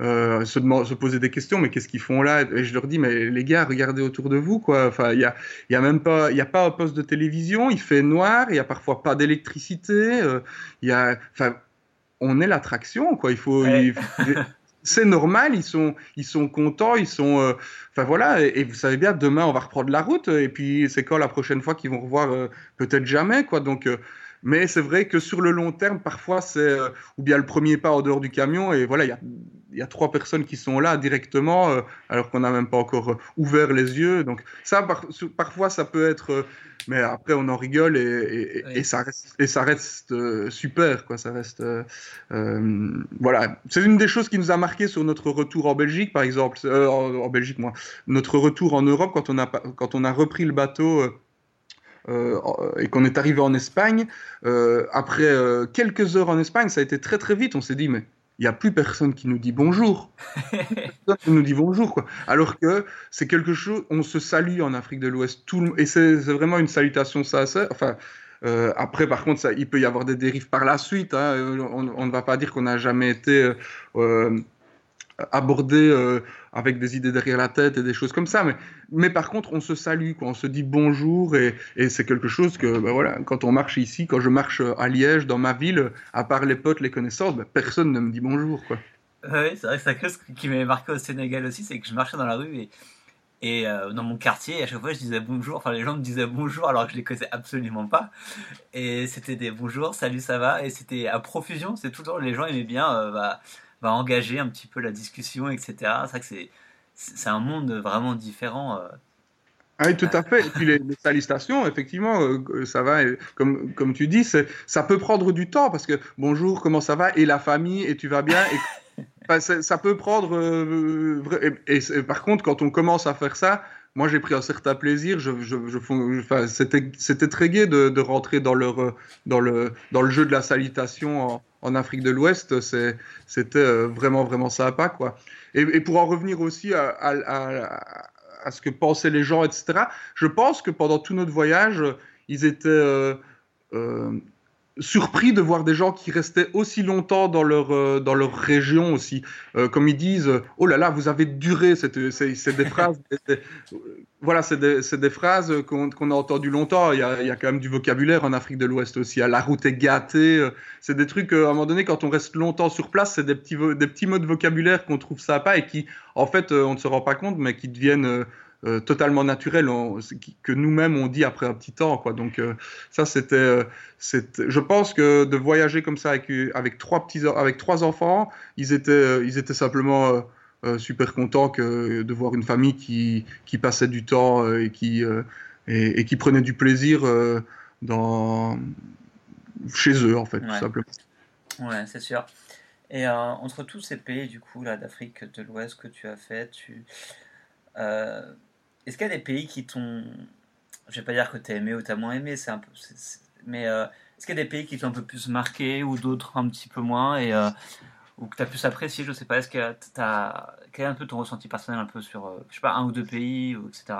Speaker 2: euh, se, se, poser des questions, mais qu'est-ce qu'ils font là? Et je leur dis, mais les gars, regardez autour de vous, quoi. Enfin, il y a, y a même pas, il y a pas un poste de télévision, il fait noir, il y a parfois pas d'électricité, euh, il y a, enfin, on est l'attraction, quoi. Il faut, (laughs) c'est normal, ils sont, ils sont contents, ils sont, euh, enfin voilà. Et, vous savez bien, demain on va reprendre la route, et puis c'est quand la prochaine fois qu'ils vont revoir, peut-être jamais, quoi. Donc mais c'est vrai que sur le long terme, parfois, c'est euh, ou bien le premier pas en dehors du camion, et voilà, il y a, y a, trois personnes qui sont là directement, euh, alors qu'on n'a même pas encore euh, ouvert les yeux. Donc ça, parfois, ça peut être... mais après, on en rigole et, et, ça reste, et ça reste super, quoi. Ça reste, voilà. C'est une des choses qui nous a marqué sur notre retour en Belgique, par exemple, en, en, Belgique, moi, notre retour en Europe quand on a quand on a repris le bateau et qu'on est arrivé en Espagne, euh, après euh, quelques heures en Espagne, ça a été très très vite. On s'est dit, mais il n'y a plus personne qui nous dit bonjour. (laughs) personne qui nous dit bonjour, quoi. Alors que c'est quelque chose, on se salue en Afrique de l'Ouest, tout et c'est vraiment une salutation ça, Enfin, euh, après, par contre, ça, il peut y avoir des dérives par la suite. Hein. On, on, ne va pas dire qu'on n'a jamais été euh, abordé euh, avec des idées derrière la tête et des choses comme ça. Mais, mais par contre, on se salue, quoi. on se dit bonjour et, et c'est quelque chose que, ben voilà, quand on marche ici, quand je marche à Liège, dans ma ville, à part les potes, les connaissances, ben personne ne me dit bonjour. Quoi.
Speaker 3: Oui, c'est vrai que c'est chose qui m'avait marqué au Sénégal aussi, c'est que je marchais dans la rue et, Et euh, dans mon quartier, à chaque fois, je disais bonjour. Enfin, les gens me disaient bonjour alors que je les connaissais absolument pas. Et c'était des bonjours, salut, ça va. Et c'était à profusion. C'est toujours les gens aimaient bien euh, bah, bah, engager un petit peu la discussion, etc. C'est vrai que c'est c'est un monde vraiment différent. Euh.
Speaker 2: Ah oui, tout à fait. Et puis les, salutations, effectivement, ça va. Comme, comme tu dis, ça peut prendre du temps parce que bonjour, comment ça va? Et la famille, et tu vas bien? Et (laughs) ça, peut prendre. Euh, et, par contre, quand on commence à faire ça, moi j'ai pris un certain plaisir. Je, je, enfin, c'était très gai de, de, rentrer dans, leur, dans, le, dans le jeu de la salutation en, en Afrique de l'Ouest. C'était euh, vraiment, vraiment sympa. Quoi. Et, pour en revenir aussi à, ce que pensaient les gens, etc., je pense que pendant tout notre voyage, ils étaient. Euh, euh surpris de voir des gens qui restaient aussi longtemps dans leur, euh, dans leur région aussi. Euh, comme ils disent, oh là là, vous avez duré, c'est des phrases, (laughs) voilà, c'est des, des, phrases qu'on a entendues longtemps. Il y, a, y, a, quand même du vocabulaire en Afrique de l'Ouest aussi. La route est gâtée. Euh, c'est des trucs, à un moment donné, quand on reste longtemps sur place, c'est des petits, des petits mots de vocabulaire qu'on trouve sympa et qui, en fait, on ne se rend pas compte, mais qui deviennent euh, totalement naturel que nous-mêmes on dit après un petit temps. Quoi. Donc euh, ça, c'était, euh, je pense que de voyager comme ça avec, avec, trois, petits, avec trois enfants, ils étaient, ils étaient simplement super contents que, de voir une famille qui, qui passait du temps et qui, et, qui prenait du plaisir dans, chez eux, en fait, tout simplement.
Speaker 3: Ouais, c'est sûr. Et entre tous ces pays, du coup, là, d'Afrique de l'Ouest que tu as fait, tu, est-ce qu'il y a des pays qui t'ont. Je vais pas dire que tu as aimé ou tu as moins aimé, c'est un peu. Mais euh, est-ce qu'il y a des pays qui t'ont un peu plus marqué ou d'autres un petit peu moins euh, ou que tu as plus apprécié Je sais pas. Est-ce que tu as. Quel est un peu ton ressenti personnel un peu sur, euh, un ou deux pays, etc.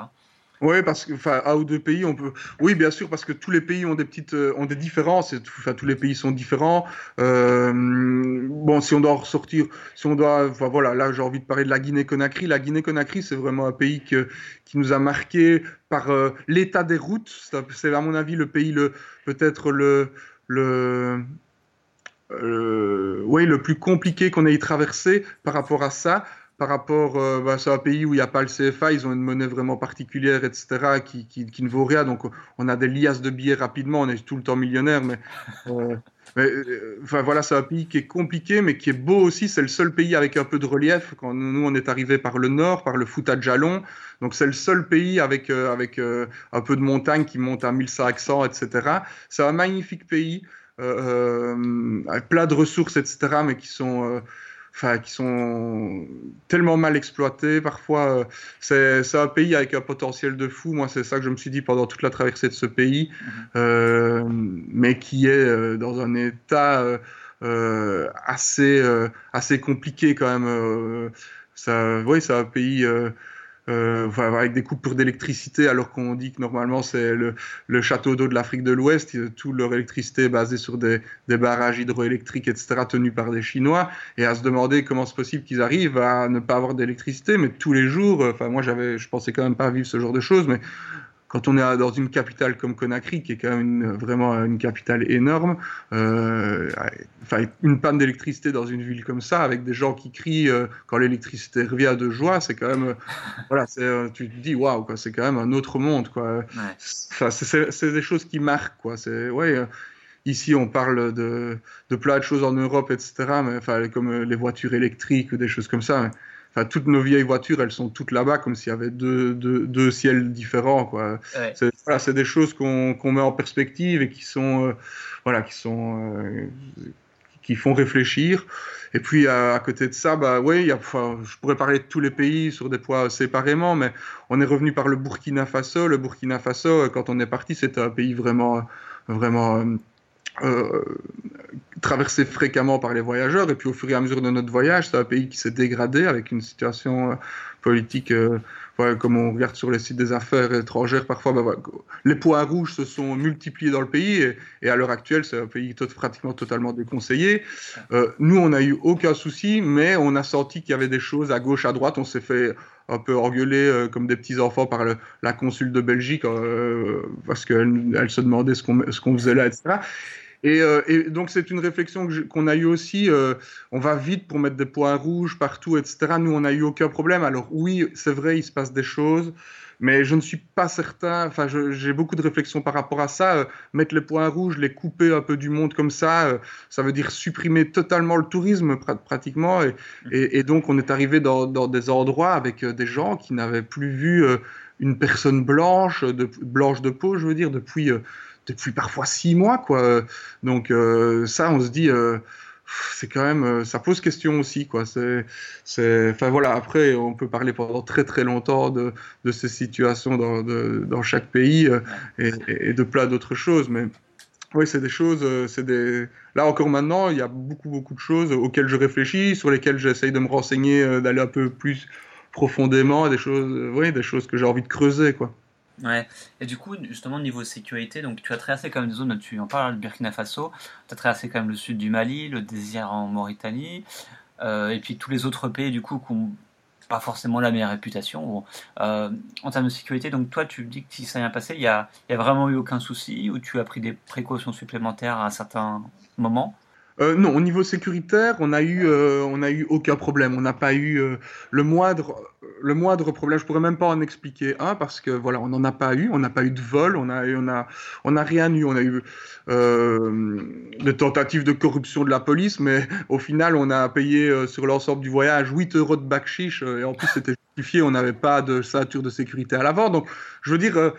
Speaker 2: Oui, parce que, un ou deux pays, on peut. Oui, bien sûr, parce que tous les pays ont des petites, euh, ont des différences. Enfin, tous les pays sont différents. Euh, bon, si on doit ressortir, si on doit, voilà, là, j'ai envie de parler de la Guinée-Conakry. La Guinée-Conakry, c'est vraiment un pays qui nous a marqué par euh, l'état des routes. C'est, à mon avis, le pays le, peut-être le, le, le plus compliqué qu'on ait traversé par rapport à ça par rapport, euh, bah, c'est un pays où il n'y a pas le CFA, ils ont une monnaie vraiment particulière, etc., qui, qui, ne vaut rien. Donc, on a des liasses de billets rapidement, on est tout le temps millionnaire, mais, (laughs) euh, euh, enfin voilà, c'est un pays qui est compliqué, mais qui est beau aussi. C'est le seul pays avec un peu de relief. Quand nous, on est arrivé par le nord, par le Fouta Jalon, donc c'est le seul pays avec avec un peu de montagne qui monte à 1500, etc. C'est un magnifique pays, avec plein de ressources, etc., mais qui sont enfin, qui sont tellement mal exploités. Parfois, euh, c'est un pays avec un potentiel de fou. Moi, c'est ça que je me suis dit pendant toute la traversée de ce pays, mhm. euh, mais qui est euh, dans un état assez, assez compliqué quand même. ça, oui, c'est un pays euh, avec des coupures d'électricité, alors qu'on dit que normalement c'est le, le, château d'eau de l'Afrique de l'Ouest, toute leur électricité est basée sur des, des, barrages hydroélectriques, etc., tenus par des Chinois, et à se demander comment c'est possible qu'ils arrivent à ne pas avoir d'électricité, mais tous les jours, euh, enfin moi j'avais, je pensais quand même pas vivre ce genre de choses, mais quand on est dans une capitale comme Conakry, qui est quand même une, vraiment une capitale énorme, euh, enfin, une panne d'électricité dans une ville comme ça, avec des gens qui crient euh, quand l'électricité revient de joie, c'est quand même, euh, voilà, tu te dis waouh, c'est quand même un autre monde, quoi. Enfin, c'est des choses qui marquent, quoi. C'est ouais. Ici, on parle de, de plein de choses en Europe, etc., mais, enfin, comme les voitures électriques ou des choses comme ça. Mais, Enfin, toutes nos vieilles voitures, elles sont toutes là-bas, comme s'il y avait deux, deux, deux, ciels différents. Quoi. C'est, voilà, c'est des choses qu'on, qu'on met en perspective et qui sont, euh, voilà, qui sont, euh, qui font réfléchir. Et puis à, côté de ça, bah oui, enfin, je pourrais parler de tous les pays sur des poids séparément, mais on est revenu par le Burkina Faso. Le Burkina Faso, quand on est parti, c'était un pays vraiment, vraiment euh, traversé fréquemment par les voyageurs. Et puis au fur et à mesure de notre voyage, c'est un pays qui s'est dégradé avec une situation euh, politique, euh, comme on regarde sur les sites des affaires étrangères, parfois bah, les points rouges se sont multipliés dans le pays et, à l'heure actuelle, c'est un pays pratiquement totalement déconseillé. nous, on n'a eu aucun souci, mais on a senti qu'il y avait des choses à gauche, à droite. On s'est fait un peu engueuler comme des petits enfants par la consul de Belgique parce qu'elle elle se demandait ce qu'on qu'on faisait là, etc. Et, euh, et, donc c'est une réflexion qu'on a eue aussi. Euh, on va vite pour mettre des points rouges partout, etc. Nous, on n'a eu aucun problème. Alors oui, c'est vrai, il se passe des choses, mais je ne suis pas certain. Enfin, j'ai beaucoup de réflexions par rapport à ça. Euh, mettre les points rouges, les couper un peu du monde comme ça, ça veut dire supprimer totalement le tourisme pratiquement. Et, donc on est arrivé dans, des endroits avec des gens qui n'avaient plus vu une personne blanche, de, blanche de peau, je veux dire, depuis depuis parfois six mois, quoi. Donc euh, ça, on se dit, euh, c'est quand même, euh, ça pose question aussi, quoi. C'est, enfin voilà. Après, on peut parler pendant très très longtemps de, de ces situations dans, dans chaque pays et, et, de plein d'autres choses, mais oui, c'est des choses, c'est des. Là encore maintenant, il y a beaucoup beaucoup de choses auxquelles je réfléchis, sur lesquelles j'essaye de me renseigner, d'aller un peu plus profondément, des choses, oui, des choses que j'ai envie de creuser, quoi.
Speaker 3: Ouais, et du coup, justement, niveau sécurité, donc tu as traversé quand même des zones, tu en parles, le Burkina Faso, tu as traversé quand même le sud du Mali, le désert en Mauritanie, euh, et puis tous les autres pays, du coup, qui n'ont pas forcément la meilleure réputation. Euh, en termes de sécurité, donc toi, tu dis que si ça vient passé, il n'y a, y a vraiment eu aucun souci, ou tu as pris des précautions supplémentaires à un certain moment?
Speaker 2: Euh, non, au niveau sécuritaire, on a eu, euh, on a eu aucun problème. On n'a pas eu euh, le moindre, le moindre problème. Je pourrais même pas en expliquer un parce que voilà, on n'en a pas eu. On n'a pas eu de vol. On a, on a, on a rien eu. On a eu des tentatives de corruption de la police, mais au final, on a payé sur l'ensemble du voyage 8 euros de backchiche et en plus c'était justifié. On n'avait pas de ceinture de sécurité à l'avant. Donc, je veux dire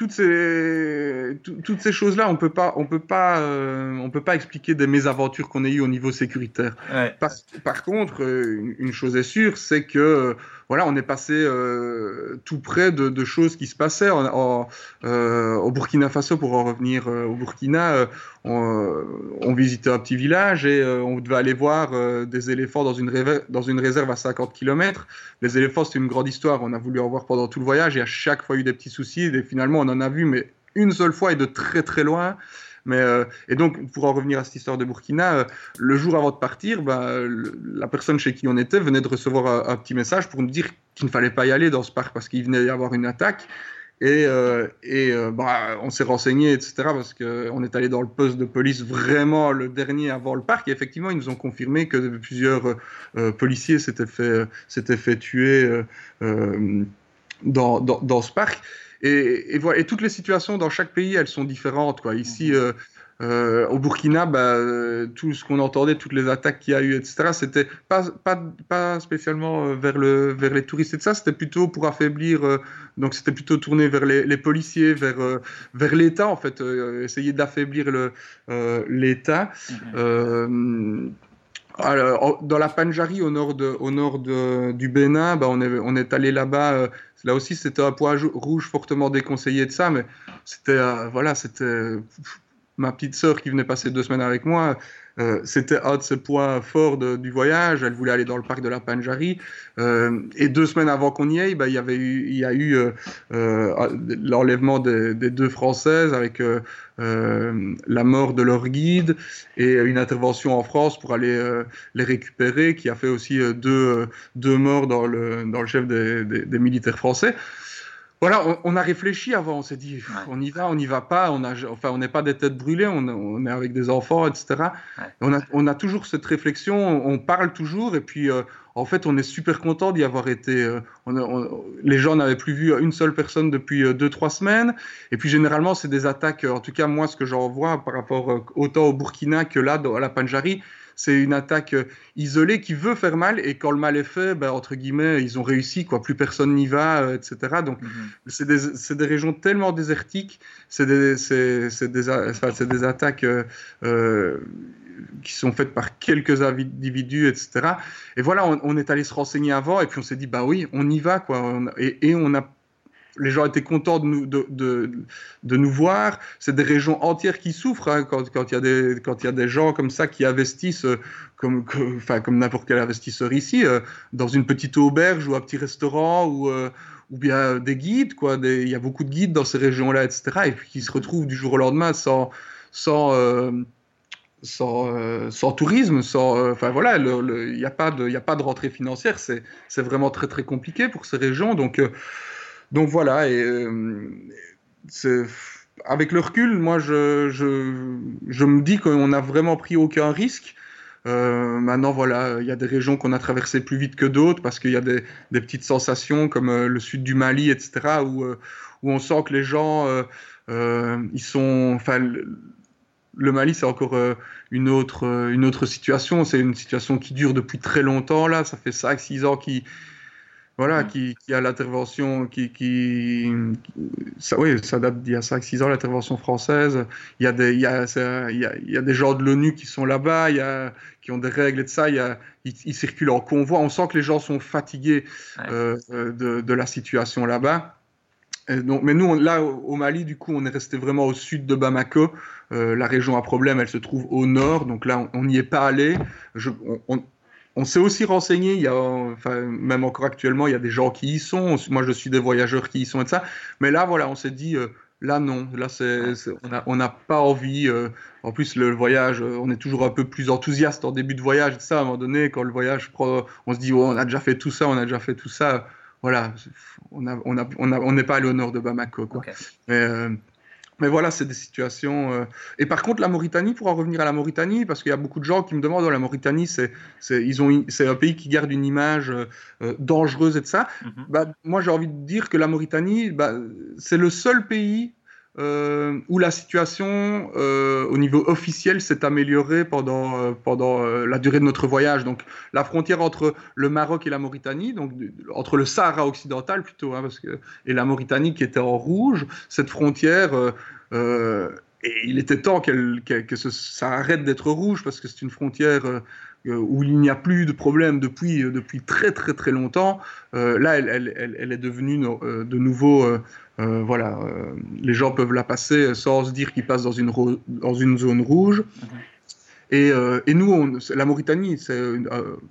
Speaker 2: toutes ces, toutes ces choses-là, on peut pas, on peut pas, euh, on peut pas expliquer des mésaventures qu'on a eues au niveau sécuritaire. Par, par, contre, euh, une, chose est sûre, c'est que voilà, on est passé euh, tout près de, choses qui se passaient en, euh, au Burkina Faso. Pour en revenir euh, au Burkina, on, visitait un petit village et on devait aller voir des éléphants dans une, réserve, à 50 km. Les éléphants, c'est une grande histoire. On a voulu en voir pendant tout le voyage et à chaque fois eu des petits soucis. Et finalement, on en a vu, mais une seule fois et de très très loin. Euh, et donc, pour en revenir à cette histoire de Burkina, euh, le jour avant de partir, bah, la personne chez qui on était venait de recevoir un, petit message pour nous dire qu'il ne fallait pas y aller dans ce parc parce qu'il venait d'y avoir une attaque. Et, euh, bah, on s'est renseigné, etc., parce qu'on est allé dans le poste de police vraiment le dernier avant le parc. Et effectivement, ils nous ont confirmé que plusieurs policiers s'étaient fait, tuer dans, ce parc. Et, et, voilà, et toutes les situations dans chaque pays, elles sont différentes. Quoi. Ici, mhm. euh, euh, au Burkina, bah, euh, tout ce qu'on entendait, toutes les attaques qu'il y a eu, etc., c'était pas, pas, pas spécialement vers, le, vers les touristes et ça, c'était plutôt pour affaiblir, euh, donc c'était plutôt tourné vers les, les policiers, vers, vers l'État, en fait, essayer d'affaiblir l'État. Mhm. Alors, dans la Panjari, au nord, du Bénin, bah, on, est, allé là-bas Là aussi, c'était un point rouge fortement déconseillé de ça, mais c'était euh, voilà, c'était ma petite sœur qui venait passer deux semaines avec moi. Euh, c'était un de ses points forts du voyage. Elle voulait aller dans le parc de la Panjari. Euh, et deux semaines avant qu'on y aille, bah, il y avait eu, il y a eu l'enlèvement des, deux Françaises avec la mort de leur guide et une intervention en France pour aller les récupérer, qui a fait aussi deux, deux morts dans le, dans le chef des, des militaires français voilà, on, a réfléchi avant, on s'est dit, on y va, on n'y va pas, on a, enfin, on n'est pas des têtes brûlées, on, est avec des enfants, etc. On, a, on, a, toujours cette réflexion, on, parle toujours, et puis euh, en fait, on est super content d'y avoir été. Euh, les gens n'avaient plus vu une seule personne depuis euh, deux, trois semaines, et puis généralement, c'est des attaques, en tout cas moi, ce que j'en vois par rapport autant au Burkina que là, à la Panjari, c'est une attaque euh, isolée qui veut faire mal et quand le mal est fait, ben, entre guillemets, ils ont réussi, quoi. Plus personne n'y va, euh, etc. Donc, mhm. c'est des, des, régions tellement désertiques, c'est des, des, enfin, des, attaques euh, qui sont faites par quelques individus, etc. Et voilà, on, est allé se renseigner avant et puis on s'est dit, bah oui, on y va, quoi. et, et on a les gens étaient contents de nous, de, de, nous voir. C'est des régions entières qui souffrent hein, quand il y, a des, y a des gens comme ça qui investissent, euh, comme, comme n'importe quel investisseur ici, euh, dans une petite auberge ou un petit restaurant ou, euh, ou bien des guides. Quoi, il y a beaucoup de guides dans ces régions-là, etc. Et puis qui se retrouvent du jour au lendemain sans. sans sans, sans, tourisme, sans, voilà, il n'y a pas de, a pas de rentrée financière, c'est, c'est vraiment très très compliqué pour ces régions. Donc donc voilà, euh, avec le recul, moi, je, me dis qu'on n'a vraiment pris aucun risque. Euh, maintenant, voilà, il y a des régions qu'on a traversées plus vite que d'autres parce qu'il y a des, petites sensations comme euh, le sud du Mali, etc., où, où on sent que les gens, ils sont, enfin, le Mali, c'est encore une autre, une autre situation. C'est une situation qui dure depuis très longtemps. Là, ça fait 5-6 ans qu'ils voilà, mm. qui, qui, a l'intervention, qui, qui, ça, oui, ça date d'il y a 5-6 ans, l'intervention française. Il y, a des, il, y a, il, y a, il y a des gens de l'ONU qui sont là-bas, il y a, qui ont des règles et de ça. Il y a, ils, circulent en convoi. On sent que les gens sont fatigués euh, de, de, la situation là-bas. Donc, mais nous, là, au Mali, du coup, on est resté vraiment au sud de Bamako. Euh, la région à problème, elle se trouve au nord. Donc là, on n'y est pas allé. Je, on, on s'est aussi renseigné, il y a, enfin, même encore actuellement, il y a des gens qui y sont. Moi, je suis des voyageurs qui y sont et ça. Mais là, voilà, on s'est dit, euh, là, non. Là, c'est, on n'a pas envie. Euh, en plus, le voyage, euh, on est toujours un peu plus enthousiaste en début de voyage. ça, à un moment donné, quand le voyage, on se dit, oh, on a déjà fait tout ça, on a déjà fait tout ça. Voilà, on n'est on a, on on pas à l'honneur de Bamako. Quoi. Mais, mais voilà, c'est des situations. Euh, et par contre, la Mauritanie, pour en revenir à la Mauritanie, parce qu'il y a beaucoup de gens qui me demandent, oh, la Mauritanie, c'est, ils ont, c'est un pays qui garde une image euh, euh, dangereuse et de ça. Mhm. bah, moi, j'ai envie de dire que la Mauritanie, bah, c'est le seul pays euh, où la situation euh, au niveau officiel s'est améliorée pendant, euh, pendant la durée de notre voyage. Donc la frontière entre le Maroc et la Mauritanie, donc entre le Sahara occidental plutôt, hein, et la Mauritanie qui était en rouge, cette frontière, il était temps qu'elle, que ça arrête d'être rouge parce que c'est une frontière où il n'y a plus de problème depuis, depuis très très très longtemps. là, elle, elle, elle, est devenue de nouveau euh, voilà, euh, les gens peuvent la passer sans se dire qu'ils passent dans une, dans une zone rouge. Mhm. Et, euh, et, nous, on, la Mauritanie, c'est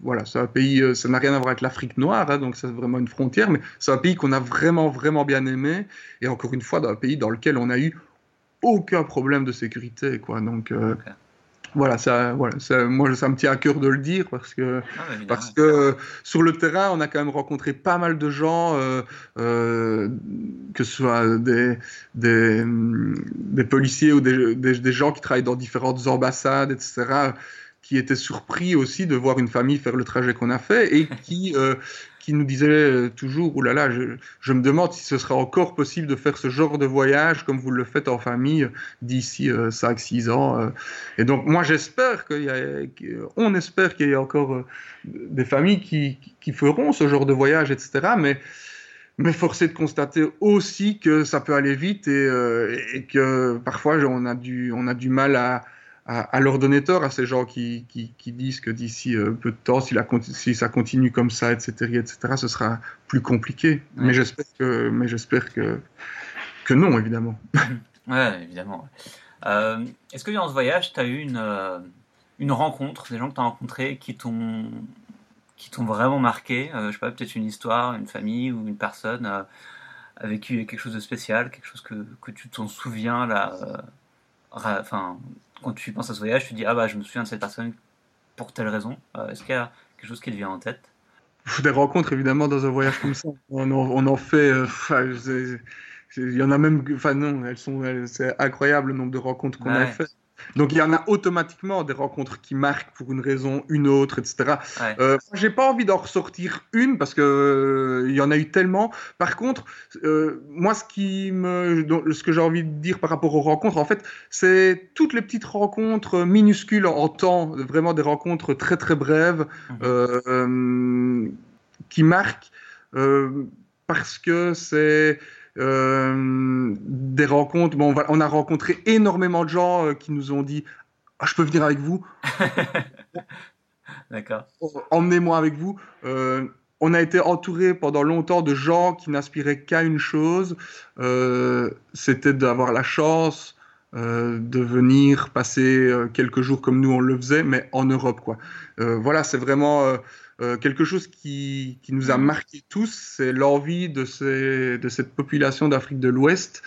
Speaker 2: voilà, un pays, ça n'a rien à voir avec l'Afrique noire, hein, donc c'est vraiment une frontière, mais c'est un pays qu'on a vraiment, vraiment bien aimé. Et encore une fois, un pays dans lequel on a eu aucun problème de sécurité, quoi. Donc, voilà, ça, voilà, ça, moi, ça me tient à cœur de le dire parce que, ah, parce que sur le terrain, on a quand même rencontré pas mal de gens, euh, euh, que ce soit des, des, des policiers ou des, des, des, gens qui travaillent dans différentes ambassades, etc., qui étaient surpris aussi de voir une famille faire le trajet qu'on a fait et qui, euh, qui nous disait euh, toujours, oh là là, je, me demande si ce sera encore possible de faire ce genre de voyage comme vous le faites en famille d'ici 5-6 euh, ans. Euh. Et donc moi j'espère qu'il y a, on espère qu'il y ait encore des familles qui, feront ce genre de voyage, etc. Mais mais force est de constater aussi que ça peut aller vite et, que parfois a on a du mal à, à, leur donner tort à ces gens qui, qui, disent que d'ici euh, peu de temps, si, la, si, ça continue comme ça, etc., etc., ce sera plus compliqué. Mais j'espère que, mais j'espère que, que non, évidemment. (laughs)
Speaker 3: ouais, évidemment. Euh, est-ce que dans ce voyage, tu as eu une, euh, une rencontre, des gens que tu as rencontrés qui t'ont qui t'ont vraiment marqué Je sais pas, peut-être une histoire, une famille ou une personne a vécu quelque chose de spécial, quelque chose que, que tu t'en souviens là, enfin quand tu penses à ce voyage, tu dis ah bah je me souviens de cette personne pour telle raison. Euh, est-ce qu'il y a quelque chose qui te vient en tête?
Speaker 2: Des rencontres évidemment dans un voyage comme ça. On en, fait. Euh, il y en a même. Enfin non, elles sont. C'est incroyable le nombre de rencontres qu'on a fait. Donc il y en a automatiquement des rencontres qui marquent pour une raison, une autre, etc. Euh, j'ai pas envie d'en ressortir une parce que euh, il y en a eu tellement. Par contre, euh, moi ce qui me, ce que j'ai envie de dire par rapport aux rencontres, en fait, c'est toutes les petites rencontres minuscules en temps, vraiment des rencontres très très brèves mhm. qui marquent parce que c'est euh, des rencontres. Bon, on, a rencontré énormément de gens euh, qui nous ont dit ah, Je peux venir avec vous (laughs)
Speaker 3: D'accord.
Speaker 2: Emmenez-moi avec vous. Euh, on a été entouré pendant longtemps de gens qui n'aspiraient qu'à une chose c'était d'avoir la chance de venir passer quelques jours comme nous on le faisait, mais en Europe. Quoi. voilà, c'est vraiment euh, quelque chose qui, qui, nous a marqué tous, c'est l'envie de, ces, de, cette population d'Afrique de l'Ouest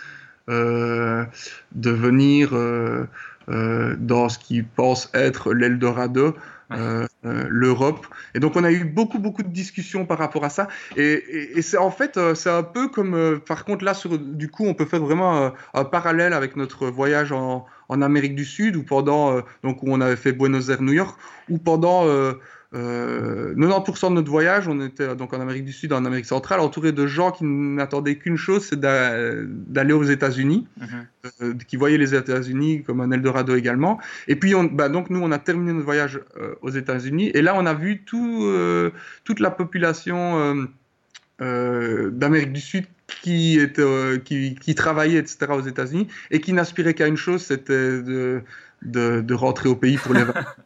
Speaker 2: euh, de venir euh, dans ce qui pense être l'Eldorado. Euh, euh, l'Europe. Et donc on a eu beaucoup beaucoup de discussions par rapport à ça. Et, c'est en fait euh, c'est un peu comme par contre là du coup on peut faire vraiment un parallèle avec notre voyage en, en Amérique du Sud ou pendant donc où on avait fait Buenos Aires New York ou pendant 90% euh, de notre voyage, on était donc en Amérique du Sud, en Amérique centrale, entouré de gens qui n'attendaient qu'une chose, c'est d'aller aux États-Unis, mhm. euh, qui voyaient les États-Unis comme un Eldorado également. Et puis, on, bah, donc nous, on a terminé notre voyage euh, aux États-Unis, et là, on a vu tout, toute la population d'Amérique du Sud qui, était, qui, qui, travaillait, etc., aux États-Unis, et qui n'aspirait qu'à une chose, c'était de, de, de, rentrer au pays pour les vacances. (laughs)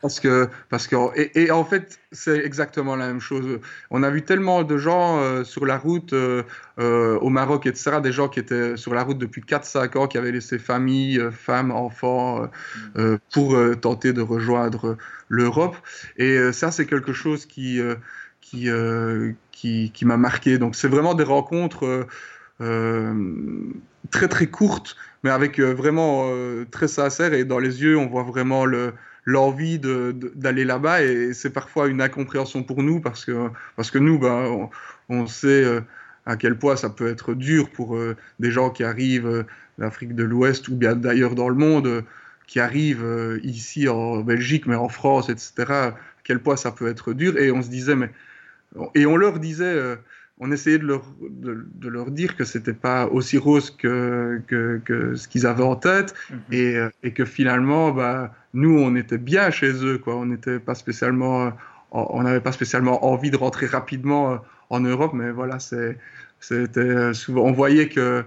Speaker 2: Parce que, parce que, et, en fait, c'est exactement la même chose. On a vu tellement de gens euh, sur la route euh, euh, au Maroc, etc., des gens qui étaient sur la route depuis 4-5 ans, qui avaient laissé famille, femmes, enfants, mm. pour tenter de rejoindre l'Europe. Et ça, c'est quelque chose qui, qui, qui, qui m'a marqué. Donc, c'est vraiment des rencontres très, très courtes, mais avec vraiment très sincères. Et dans les yeux, on voit vraiment le l'envie d'aller là-bas et c'est parfois une incompréhension pour nous parce que, parce que nous, ben, on, sait euh, à quel point ça peut être dur pour euh, des gens qui arrivent euh, d'Afrique de l'Ouest ou bien d'ailleurs dans le monde, qui arrivent ici en Belgique, mais en France, etc., à quel point ça peut être dur. Et on se disait, mais. Et on leur disait on essayait de leur, de, leur dire que c'était pas aussi rose que, que, ce qu'ils avaient en tête mhm. et, et, que finalement, bah, nous, on était bien chez eux, quoi. On n'était pas spécialement, on n'avait pas spécialement envie de rentrer rapidement euh, en Europe, mais voilà, c'était souvent, on voyait que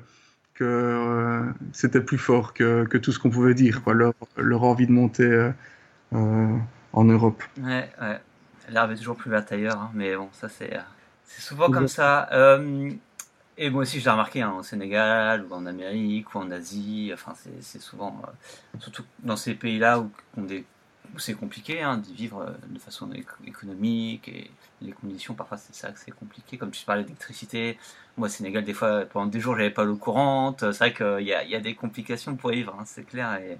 Speaker 2: que euh, c'était plus fort que, que, tout ce qu'on pouvait dire, quoi, leur, leur envie de monter euh, en Europe.
Speaker 1: Ouais, ouais. L'herbe est toujours plus verte ailleurs, hein, mais bon, ça c'est c'est souvent comme ça. Euh, et moi aussi, je l'ai remarqué hein, au Sénégal, ou en Amérique, ou en Asie. Enfin, c'est souvent, euh, surtout dans ces pays-là où, c'est compliqué hein, d'y vivre euh, de façon économique et les conditions, parfois, c'est ça que c'est compliqué. Comme tu parlais d'électricité, moi, au Sénégal, des fois, pendant des jours, j'avais pas l'eau courante. C'est vrai qu'il y, y a, des complications pour vivre, hein, c'est clair. Et,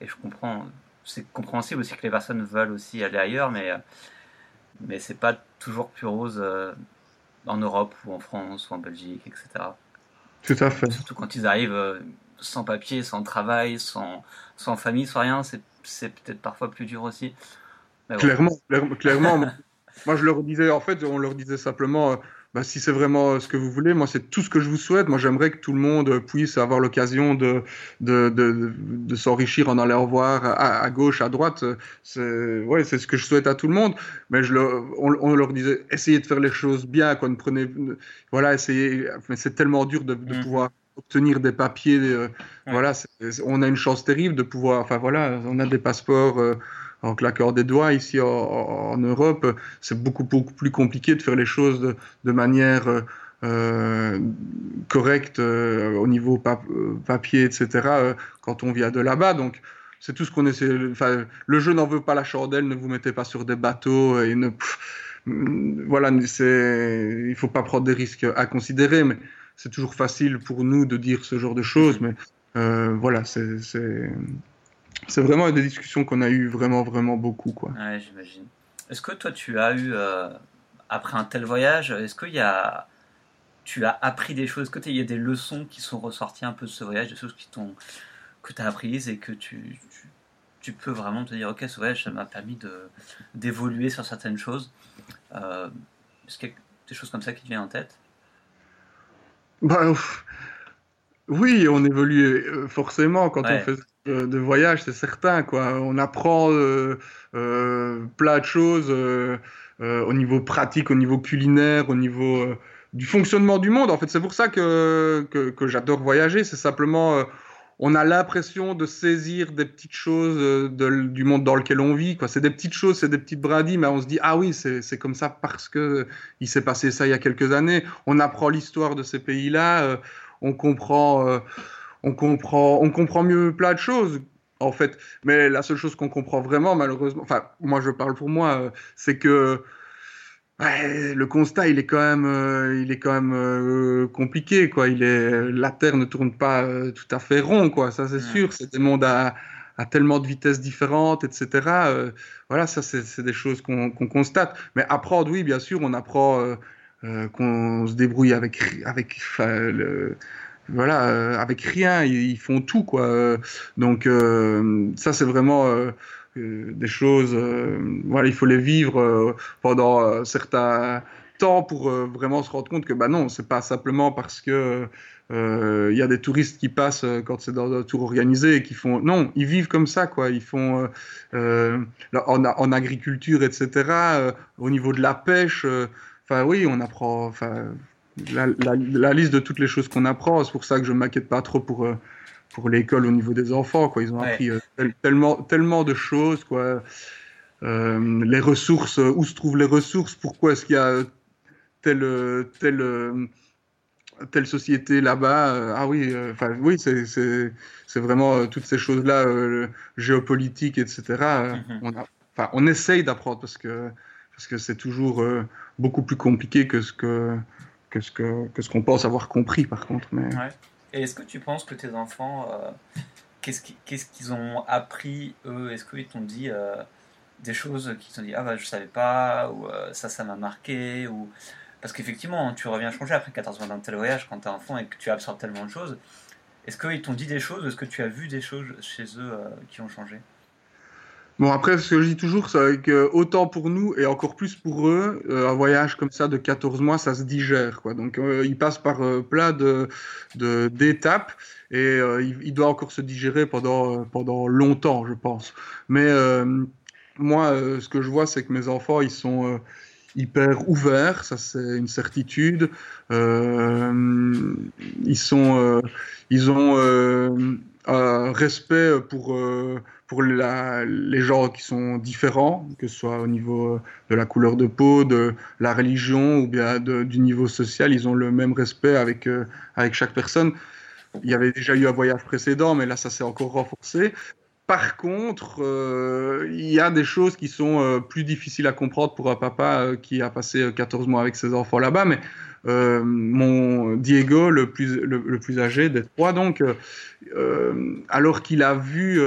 Speaker 1: et, je comprends. C'est compréhensible aussi que les personnes veulent aussi aller ailleurs, mais mais c'est pas toujours plus rose euh, en Europe ou en France ou en Belgique, etc.
Speaker 2: Tout à fait.
Speaker 1: Surtout quand ils arrivent euh, sans papier, sans travail, sans, sans famille, sans rien, c'est peut-être parfois plus dur aussi.
Speaker 2: clairement, clairement, (laughs) moi je leur disais, en fait, on leur disait simplement, euh, bah, si c'est vraiment ce que vous voulez, moi c'est tout ce que je vous souhaite. Moi j'aimerais que tout le monde puisse avoir l'occasion de, de, de, de s'enrichir en allant voir à, gauche, à droite. C'est ouais, c'est ce que je souhaite à tout le monde. Mais je on, leur disait, essayez de faire les choses bien, quoi. Ne prenez, voilà, essayez. Mais c'est tellement dur de, mmh. pouvoir obtenir des papiers. Euh, voilà, on a une chance terrible de pouvoir. Enfin voilà, on a des passeports. Euh, en claquant des doigts ici en, Europe, c'est beaucoup, beaucoup plus compliqué de faire les choses de, manière euh, correcte euh, au niveau papier, etc. quand on vient de là-bas. Donc, c'est tout ce qu'on essaie. Enfin, le jeu n'en veut pas la chandelle. Ne vous mettez pas sur des bateaux et ne. voilà, c'est. Il faut pas prendre des risques à considérer, mais c'est toujours facile pour nous de dire ce genre de choses. Mais euh, voilà, c'est c'est vraiment des discussions qu'on a eues vraiment, vraiment beaucoup. Quoi.
Speaker 1: Ouais, j'imagine. Est-ce que toi, tu as eu, euh, après un tel voyage, est-ce qu'il y a, tu as appris des choses? Est-ce qu'il y a des leçons qui sont ressorties un peu de ce voyage, des choses qui t'ont, que tu as apprises et que tu, tu, peux vraiment te dire, ok, ce voyage, ça m'a permis de, d'évoluer sur certaines choses? Euh, Est-ce qu'il y a des choses comme ça qui te viennent en tête?
Speaker 2: Bah, Oui, on évolue euh, forcément quand on fait de, voyage, c'est certain. Quoi. On apprend euh, euh, plein de choses euh, au niveau pratique, au niveau culinaire, au niveau du fonctionnement du monde. En fait, c'est pour ça que, que, j'adore voyager. C'est simplement, on a l'impression de saisir des petites choses du monde dans lequel on vit. C'est des petites choses, c'est des petites brindilles, mais on se dit, ah oui, c'est, comme ça parce que il s'est passé ça il y a quelques années. On apprend l'histoire de ces pays-là, on comprend on comprend, on comprend mieux plein de choses en fait. Mais la seule chose qu'on comprend vraiment, malheureusement, enfin, moi je parle pour moi, euh, c'est que le constat, il est quand même, euh, il est quand même euh, compliqué, quoi. Il est, la Terre ne tourne pas euh, tout à fait rond, quoi. Ça, c'est sûr. C'est des mondes à, à, tellement de vitesses différentes, etc. voilà, ça, c'est des choses qu'on constate. Mais apprendre, oui, bien sûr, on apprend qu'on se débrouille avec, avec, voilà, avec rien. Ils, font tout, quoi. Donc, ça, c'est vraiment des choses, euh, voilà, il faut les vivre euh, pendant euh, certains temps pour vraiment se rendre compte que bah non, c'est pas simplement parce que il y a des touristes qui passent quand c'est dans un tour organisé et qui font non, ils vivent comme ça quoi, ils font en, agriculture etc. au niveau de la pêche, enfin oui, on apprend, enfin la, la, liste de toutes les choses qu'on apprend, c'est pour ça que je m'inquiète pas trop pour pour l'école au niveau des enfants. Quoi. Ils ont appris euh, tellement, tellement de choses. Quoi. Euh, les ressources, euh, où se trouvent les ressources, pourquoi est-ce qu'il y a telle, telle, telle société là-bas. ah oui, enfin oui, c'est vraiment toutes ces choses-là, géopolitiques, etc. Mm-hmm. on, a, on essaye d'apprendre parce que parce que c'est toujours beaucoup plus compliqué que ce que que ce que, que ce qu'on pense avoir compris par contre. Mais...
Speaker 3: Et est-ce que tu penses que tes enfants, euh, qu'est-ce qu'ils ont appris eux? Est-ce qu'ils t'ont dit euh, des choses qu'ils t'ont dit ah bah je savais pas ou euh, ça ça m'a marqué ou parce qu'effectivement tu reviens changer après 14 mois d'un tel voyage quand tu es enfant et que tu absorbes tellement de choses. Est-ce qu'ils t'ont dit des choses? Est-ce que tu as vu des choses chez eux qui ont changé?
Speaker 2: Bon, après, ce que je dis toujours, c'est que autant pour nous et encore plus pour eux, euh, un voyage comme ça de 14 mois, ça se digère. Quoi. Donc, euh, il passe par euh, plein de, d'étapes et il, il, doit encore se digérer pendant, pendant longtemps, je pense. Mais moi, ce que je vois, c'est que mes enfants, ils sont hyper ouverts, ça c'est une certitude. ils sont, ils ont un respect pour pour les gens qui sont différents, que ce soit au niveau de la couleur de peau, de la religion ou bien du niveau social, ils ont le même respect avec, euh, avec chaque personne. Il y avait déjà eu un voyage précédent, mais là, ça s'est encore renforcé. Par contre, euh, il y a des choses qui sont euh, plus difficiles à comprendre pour un papa qui a passé 14 mois avec ses enfants là-bas, mais euh, mon Diego, le plus, le, plus âgé des trois, donc, euh, euh, alors qu'il a vu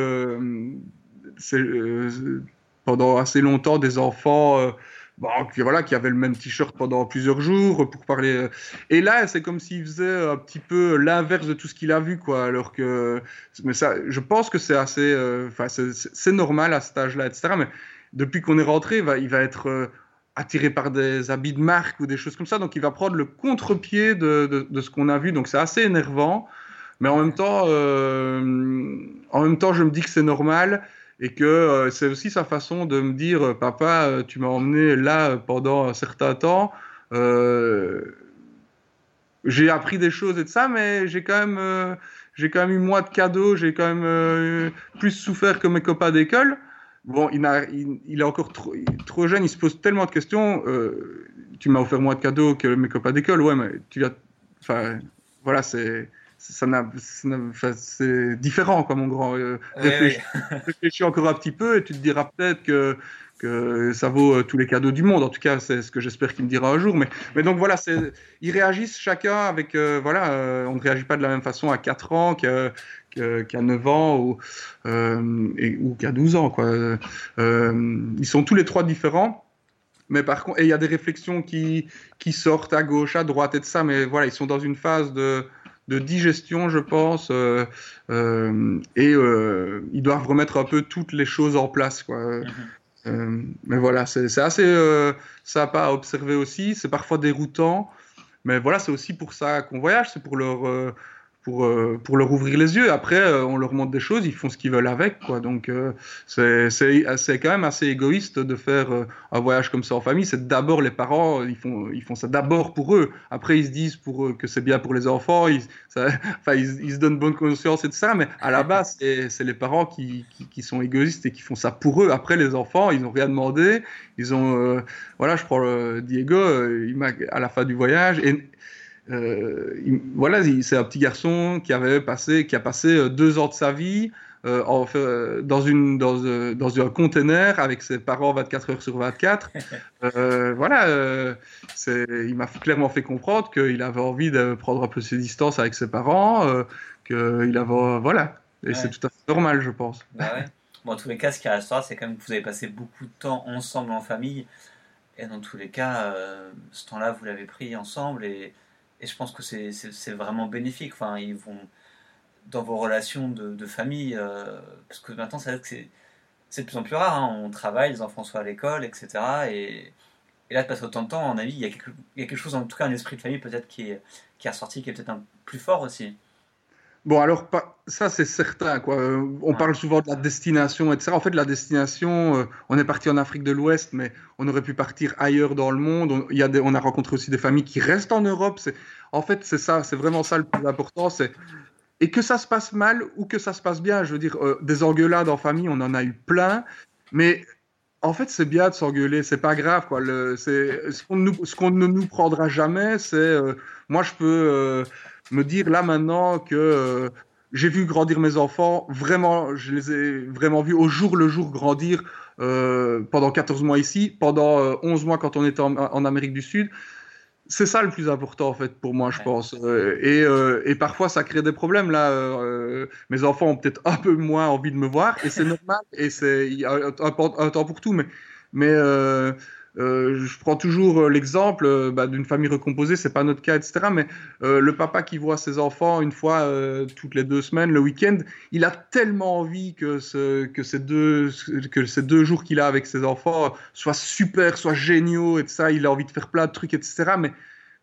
Speaker 2: pendant assez longtemps des enfants bon, qui, voilà, qui avaient le même t-shirt pendant plusieurs jours pour parler. Et là, c'est comme s'il faisait un petit peu l'inverse de tout ce qu'il a vu, quoi. Alors que, mais ça, je pense que c'est assez, enfin, c'est normal à cet âge-là, etc. Mais depuis qu'on est rentré, il va être attiré par des habits de marque ou des choses comme ça. Donc il va prendre le contre-pied de, de, ce qu'on a vu. Donc c'est assez énervant. Mais en même temps, euh, en même temps, je me dis que c'est normal et que euh, c'est aussi sa façon de me dire, euh, papa, tu m'as emmené là pendant un certain temps. j'ai appris des choses et de ça, mais j'ai quand même, j'ai quand même eu moins de cadeaux, j'ai quand même plus souffert que mes copains d'école. Bon, il, a, il, est encore trop, trop, jeune, il se pose tellement de questions. Euh, tu m'as offert moins de cadeaux que mes copains d'école, ouais, mais tu as. Enfin, voilà, c'est. Ça c'est différent, quoi, mon grand. Euh, (laughs) réfléchis, encore un petit peu et tu te diras peut-être que, que ça vaut euh, tous les cadeaux du monde. En tout cas, c'est ce que j'espère qu'il me dira un jour. Mais, mais donc voilà, ils réagissent chacun avec. voilà, on ne réagit pas de la même façon à 4 ans qu'à 9 ans ou, euh, et, ou qu'à 12 ans. Quoi. Euh, ils sont tous les trois différents. Mais par contre, il y a des réflexions qui, qui sortent à gauche, à droite et de ça, mais voilà, ils sont dans une phase de, de digestion, je pense, euh, et ils doivent remettre un peu toutes les choses en place. Quoi. Mm-hmm. mais voilà, c'est assez sympa à observer aussi. C'est parfois déroutant, mais voilà, c'est aussi pour ça qu'on voyage, c'est pour leur pour, euh, pour leur ouvrir les yeux. Après, euh, on leur montre des choses, ils font ce qu'ils veulent avec. Quoi. Donc, euh, c'est quand même assez égoïste de faire un voyage comme ça en famille. C'est d'abord les parents, ils font, ça d'abord pour eux. Après, ils se disent que c'est bien pour les enfants, ils, (laughs) ils, se donnent bonne conscience et tout ça. Mais à la base, c'est les parents qui, sont égoïstes et qui font ça pour eux. Après, les enfants, ils n'ont rien demandé. Ils ont, voilà, je prends Diego, il à la fin du voyage. Euh, voilà, c'est un petit garçon qui avait passé, qui a passé euh, deux ans de sa vie euh, dans, une, dans, dans, un container avec ses parents 24 heures sur 24. (laughs) voilà, il m'a clairement fait comprendre qu'il avait envie de prendre un peu ses distances avec ses parents, qu'il avait. Voilà. Et c'est tout à fait normal, je pense.
Speaker 1: Bah ouais. Bon, en tous les cas, ce qui restera, c'est quand même que vous avez passé beaucoup de temps ensemble en famille. Et dans tous les cas, ce temps-là, vous l'avez pris ensemble. Et, et je pense que c'est vraiment bénéfique. Enfin, ils vont dans vos relations de, famille. Euh, parce que maintenant, c'est de plus en plus rare. Hein. On travaille, les enfants sont à l'école, etc. Et, et, là, de passer autant de temps en avis, il y, a quelque, il y a quelque chose, en tout cas, un esprit de famille peut-être qui est, qui est ressorti, qui est peut-être un plus fort aussi.
Speaker 2: Bon, alors, ça, c'est certain. Quoi. On parle souvent de la destination, etc. En fait, la destination, euh, on est parti en Afrique de l'Ouest, mais on aurait pu partir ailleurs dans le monde. On, y a on a rencontré aussi des familles qui restent en Europe. En fait, c'est ça, c'est vraiment ça le plus important. Et que ça se passe mal ou que ça se passe bien. Je veux dire, euh, des engueulades en famille, on en a eu plein, mais en fait, c'est bien de s'engueuler, c'est pas grave. Quoi. Le, ce qu'on ne nous prendra jamais, c'est. Euh, moi, je peux me dire là maintenant que euh, j'ai vu grandir mes enfants, vraiment, je les ai vraiment vus au jour le jour grandir euh, pendant 14 mois ici, pendant 11 euh, mois quand on était en, Amérique du Sud. C'est ça le plus important en fait pour moi, je pense. Et, et, parfois ça crée des problèmes là. mes enfants ont peut-être un peu moins envie de me voir et c'est (laughs) normal et c'est un, un, temps pour tout, mais mais euh, je prends toujours euh, l'exemple euh, bah, d'une famille recomposée, c'est pas notre cas, etc. Mais le papa qui voit ses enfants une fois toutes les deux semaines, le week-end, il a tellement envie que, ces deux jours qu'il a avec ses enfants soient super, soient géniaux, et ça. Il a envie de faire plein de trucs, etc. Mais,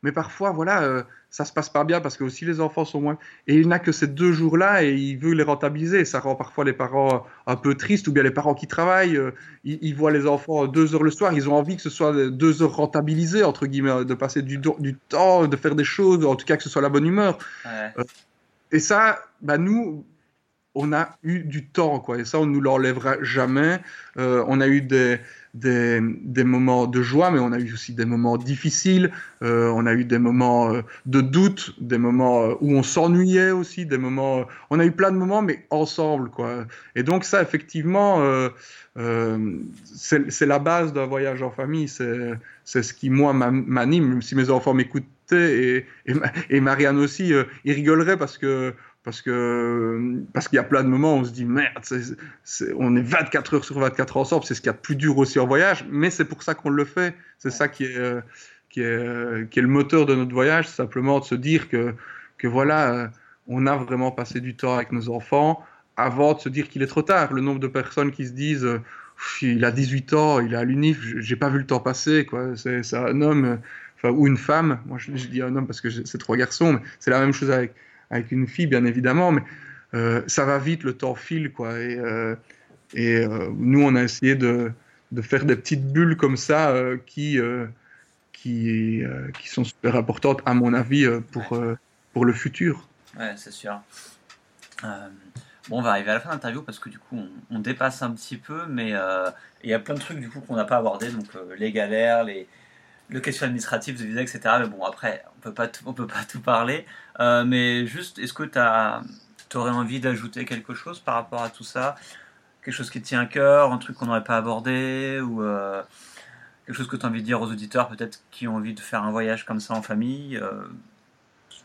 Speaker 2: mais parfois, voilà, ça se passe pas bien parce que aussi les enfants sont moins. Et il n'a que ces deux jours-là et il veut les rentabiliser. Ça rend parfois les parents un peu tristes ou bien les parents qui travaillent, euh, ils, voient les enfants deux heures le soir, ils ont envie que ce soit deux heures rentabilisées, entre guillemets, de passer du, du temps, de faire des choses, en tout cas que ce soit la bonne humeur. Euh, et ça, bah nous, on a eu du temps, quoi. Et ça, on ne nous l'enlèvera jamais. Euh, on a eu des, des, des, moments de joie, mais on a eu aussi des moments difficiles. Euh, on a eu des moments euh, de doute, des moments euh, où on s'ennuyait aussi, des moments. on a eu plein de moments, mais ensemble, quoi. Et donc ça, effectivement, c'est la base d'un voyage en famille. C'est ce qui moi m'anime. Si mes enfants et, et, et, Marianne aussi, ils rigoleraient parce que parce que parce qu'il y a plein de moments où on se dit merde, on est 24 heures sur 24 ensemble, c'est ce qu'il y a de plus dur aussi en voyage, mais c'est pour ça qu'on le fait. C'est ça qui est, euh, qui, est, euh, qui est le moteur de notre voyage, simplement de se dire que, que voilà, euh, on a vraiment passé du temps avec nos enfants avant de se dire qu'il est trop tard. Le nombre de personnes qui se disent il a 18 ans, il est à l'UNIF, j'ai pas vu le temps passer, quoi. C'est un homme, enfin, ou une femme. Moi, je, je dis un homme parce que c'est trois garçons, mais c'est la même chose avec avec une fille, bien évidemment, mais euh, ça va vite, le temps file, quoi. Et, euh, et euh, nous, on a essayé de, de, faire des petites bulles comme ça qui, qui, qui sont super importantes, à mon avis, pour, pour le futur.
Speaker 1: Ouais, c'est sûr. Bon, on va arriver à la fin de l'interview parce que du coup, on, dépasse un petit peu, mais il y a plein de trucs du coup qu'on n'a pas abordé, donc les galères, les, le question administratif de visa, etc. Mais bon, après, on peut pas on peut pas (laughs) tout parler. Euh, mais juste, est-ce que tu aurais envie d'ajouter quelque chose par rapport à tout ça? Quelque chose qui te tient à cœur, un truc qu'on n'aurait pas abordé ou euh, quelque chose que tu as envie de dire aux auditeurs, peut-être qui ont envie de faire un voyage comme ça en famille? Euh,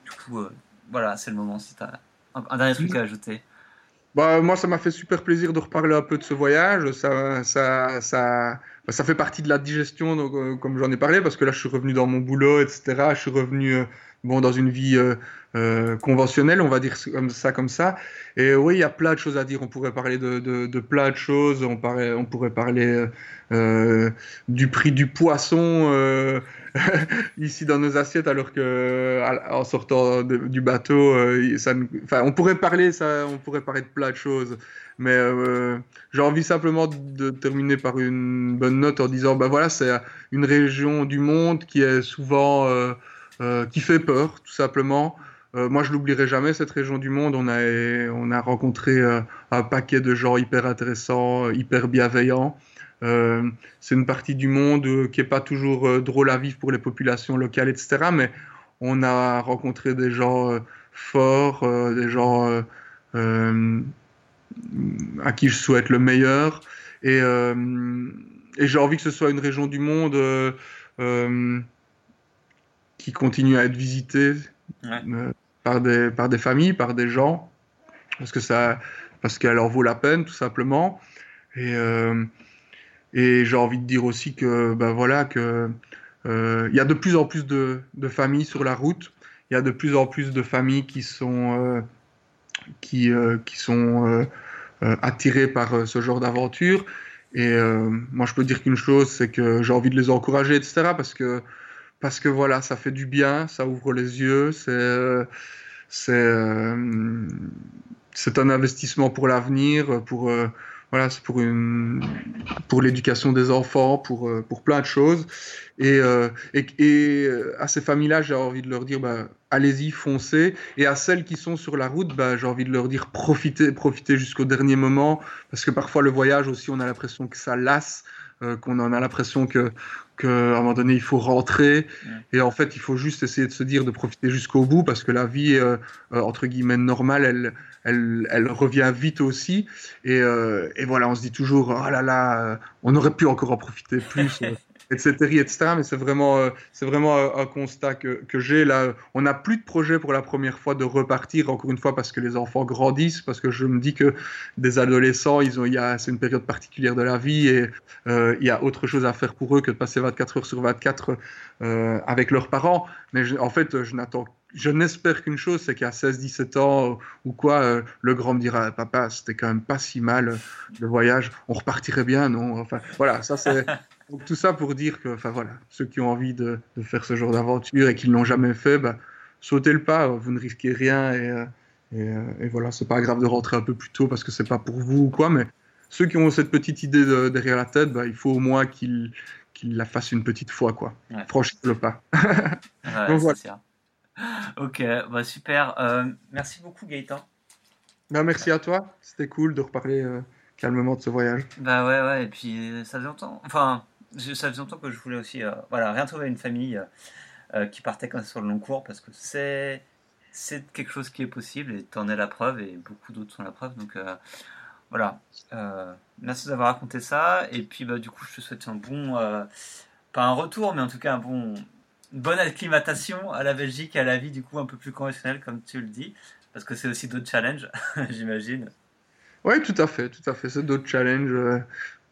Speaker 1: du coup, voilà, c'est le moment si tu as un, dernier truc à ajouter.
Speaker 2: Bah, moi, ça m'a fait super plaisir de reparler un peu de ce voyage. Ça, ça, ça, bah, ça fait partie de la digestion, donc, euh, comme j'en ai parlé, parce que là, je suis revenu dans mon boulot, etc. Je suis revenu euh, bon, dans une vie euh, conventionnelle, on va dire comme ça, comme ça. Et oui, il y a plein de choses à dire. On pourrait parler de, plein de choses. On, pourrait parler du prix du poisson (laughs) ici dans nos assiettes, alors que en sortant du bateau, on pourrait parler, on pourrait parler de plein de choses. Mais euh, j'ai envie simplement de terminer par une bonne note en disant, ben voilà, c'est une région du monde qui est souvent, euh, euh, qui fait peur, tout simplement. moi, je l'oublierai jamais cette région du monde. On a, on a rencontré un paquet de gens hyper intéressants, hyper bienveillants. c'est une partie du monde qui est pas toujours drôle à vivre pour les populations locales, etc. Mais on a rencontré des gens forts, des gens à qui je souhaite le meilleur. Et j'ai envie que ce soit une région du monde qui continue à être visitée par, des, par des familles, par des gens, parce que ça, parce qu'elle en vaut la peine, tout simplement. Et, et j'ai envie de dire aussi que, ben voilà, que il y a de plus en plus de, de familles sur la route il y a de plus en plus de familles qui sont, euh, qui, euh, qui sont euh, attirées par ce genre d'aventure. Et moi, je peux dire qu'une chose, c'est que j'ai envie de les encourager, etc. Parce que, parce que voilà, ça fait du bien, ça ouvre les yeux, c'est, c'est, c'est un investissement pour l'avenir, pour voilà, c'est pour une, pour l'éducation des enfants, pour, euh, pour plein de choses. Et, euh, euh, à ces familles-là, j'ai envie de leur dire, bah, allez-y, foncez. Et à celles qui sont sur la route, bah, j'ai envie de leur dire, profitez, profitez jusqu'au dernier moment, parce que parfois le voyage aussi, on a l'impression que ça lasse. Qu'on en a l'impression que qu'à un moment donné il faut rentrer et en fait il faut juste essayer de se dire de profiter jusqu'au bout parce que la vie entre guillemets normale elle elle, revient vite aussi. Euh, et, voilà, on se dit toujours, oh là là, euh, on aurait pu encore en profiter plus. Etc., etc. Mais c'est vraiment, euh, vraiment un constat que, j'ai. Là, on n'a plus de projet pour la première fois de repartir, encore une fois, parce que les enfants grandissent, parce que je me dis que des adolescents, ils ont, c'est une période particulière de la vie et il y a autre chose à faire pour eux que de passer 24 heures sur 24 avec leurs parents. Mais en fait, je n'attends je n'espère qu'une chose, c'est qu'à 16-17 ans ou quoi, euh, le grand me dira Papa, c'était quand même pas si mal euh, le voyage, on repartirait bien, non? Enfin, voilà, ça c'est. Tout ça pour dire que, enfin voilà, ceux qui ont envie de, faire ce genre d'aventure et qui ne l'ont jamais fait, bah, sautez le pas, vous ne risquez rien et, euh, et, et voilà, c'est pas grave de rentrer un peu plus tôt parce que c'est pas pour vous ou quoi, mais ceux qui ont cette petite idée derrière la tête, bah, il faut au moins qu'ils la fassent une petite fois, quoi. Franchissez le pas. (laughs)
Speaker 3: Donc voilà. ok, bah super. Euh, merci beaucoup Gaëtan.
Speaker 2: Bah, merci à toi. C'était cool de reparler euh, calmement de ce voyage.
Speaker 3: Bah ouais, ouais. Et puis euh, ça faisait longtemps. Enfin, ça faisait longtemps que je voulais aussi, voilà, rien trouver une famille qui partait comme ça sur le long cours parce que c'est c'est quelque chose qui est possible et tu en es la preuve et beaucoup d'autres sont la preuve. Donc voilà. merci d'avoir raconté ça. Et puis bah du coup, je te souhaite un bon, pas un retour, mais en tout cas un bon bonne acclimatation à la Belgique à la vie du coup un peu plus conventionnelle comme tu le dis, parce que c'est aussi d'autres challenges, (laughs) j'imagine.
Speaker 2: Oui, tout à fait, tout à fait, c'est d'autres challenges.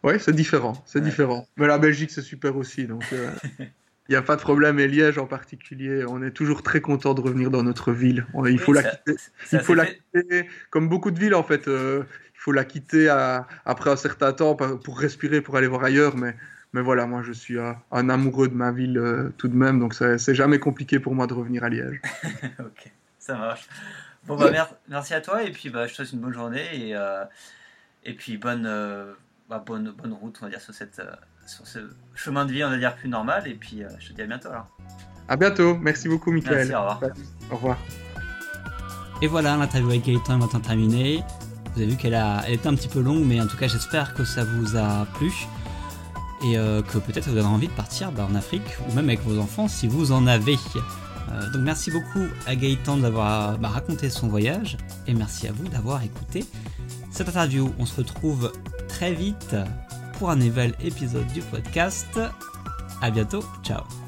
Speaker 2: Euh, oui, c'est différent, c'est différent. Mais la Belgique, c'est super aussi, donc (laughs) il euh, n'y a pas de problème. Et Liège en particulier, on est toujours très content de revenir dans notre ville. il faut la quitter. Il faut la quitter, comme beaucoup de villes en fait. Euh, il faut la quitter après un certain temps pour respirer, pour aller voir ailleurs, mais mais voilà, moi je suis un amoureux de ma ville euh, tout de même, donc c'est jamais compliqué pour moi de revenir à Liège. (laughs)
Speaker 3: ok, ça marche. Bon, bah, merci à toi, et puis bah, je te souhaite une bonne journée, et, euh, et puis bonne, euh, bah, bonne, bonne route, on va dire, sur, cette, sur ce chemin de vie, on va dire, plus normal, et puis je te dis à bientôt alors.
Speaker 2: À bientôt, merci beaucoup, Michael.
Speaker 3: Merci, au revoir.
Speaker 2: Au revoir.
Speaker 1: Et voilà, l'interview avec Gaëtan est maintenant terminée. Vous avez vu qu'elle a... Elle était un petit peu longue, mais en tout cas, j'espère que ça vous a plu et euh, que peut-être vous avez envie de partir bah, en Afrique ou même avec vos enfants si vous en avez. Euh, donc merci beaucoup à Gaëtan d'avoir bah, raconté son voyage et merci à vous d'avoir écouté cette interview. On se retrouve très vite pour un nouvel épisode du podcast. A bientôt, ciao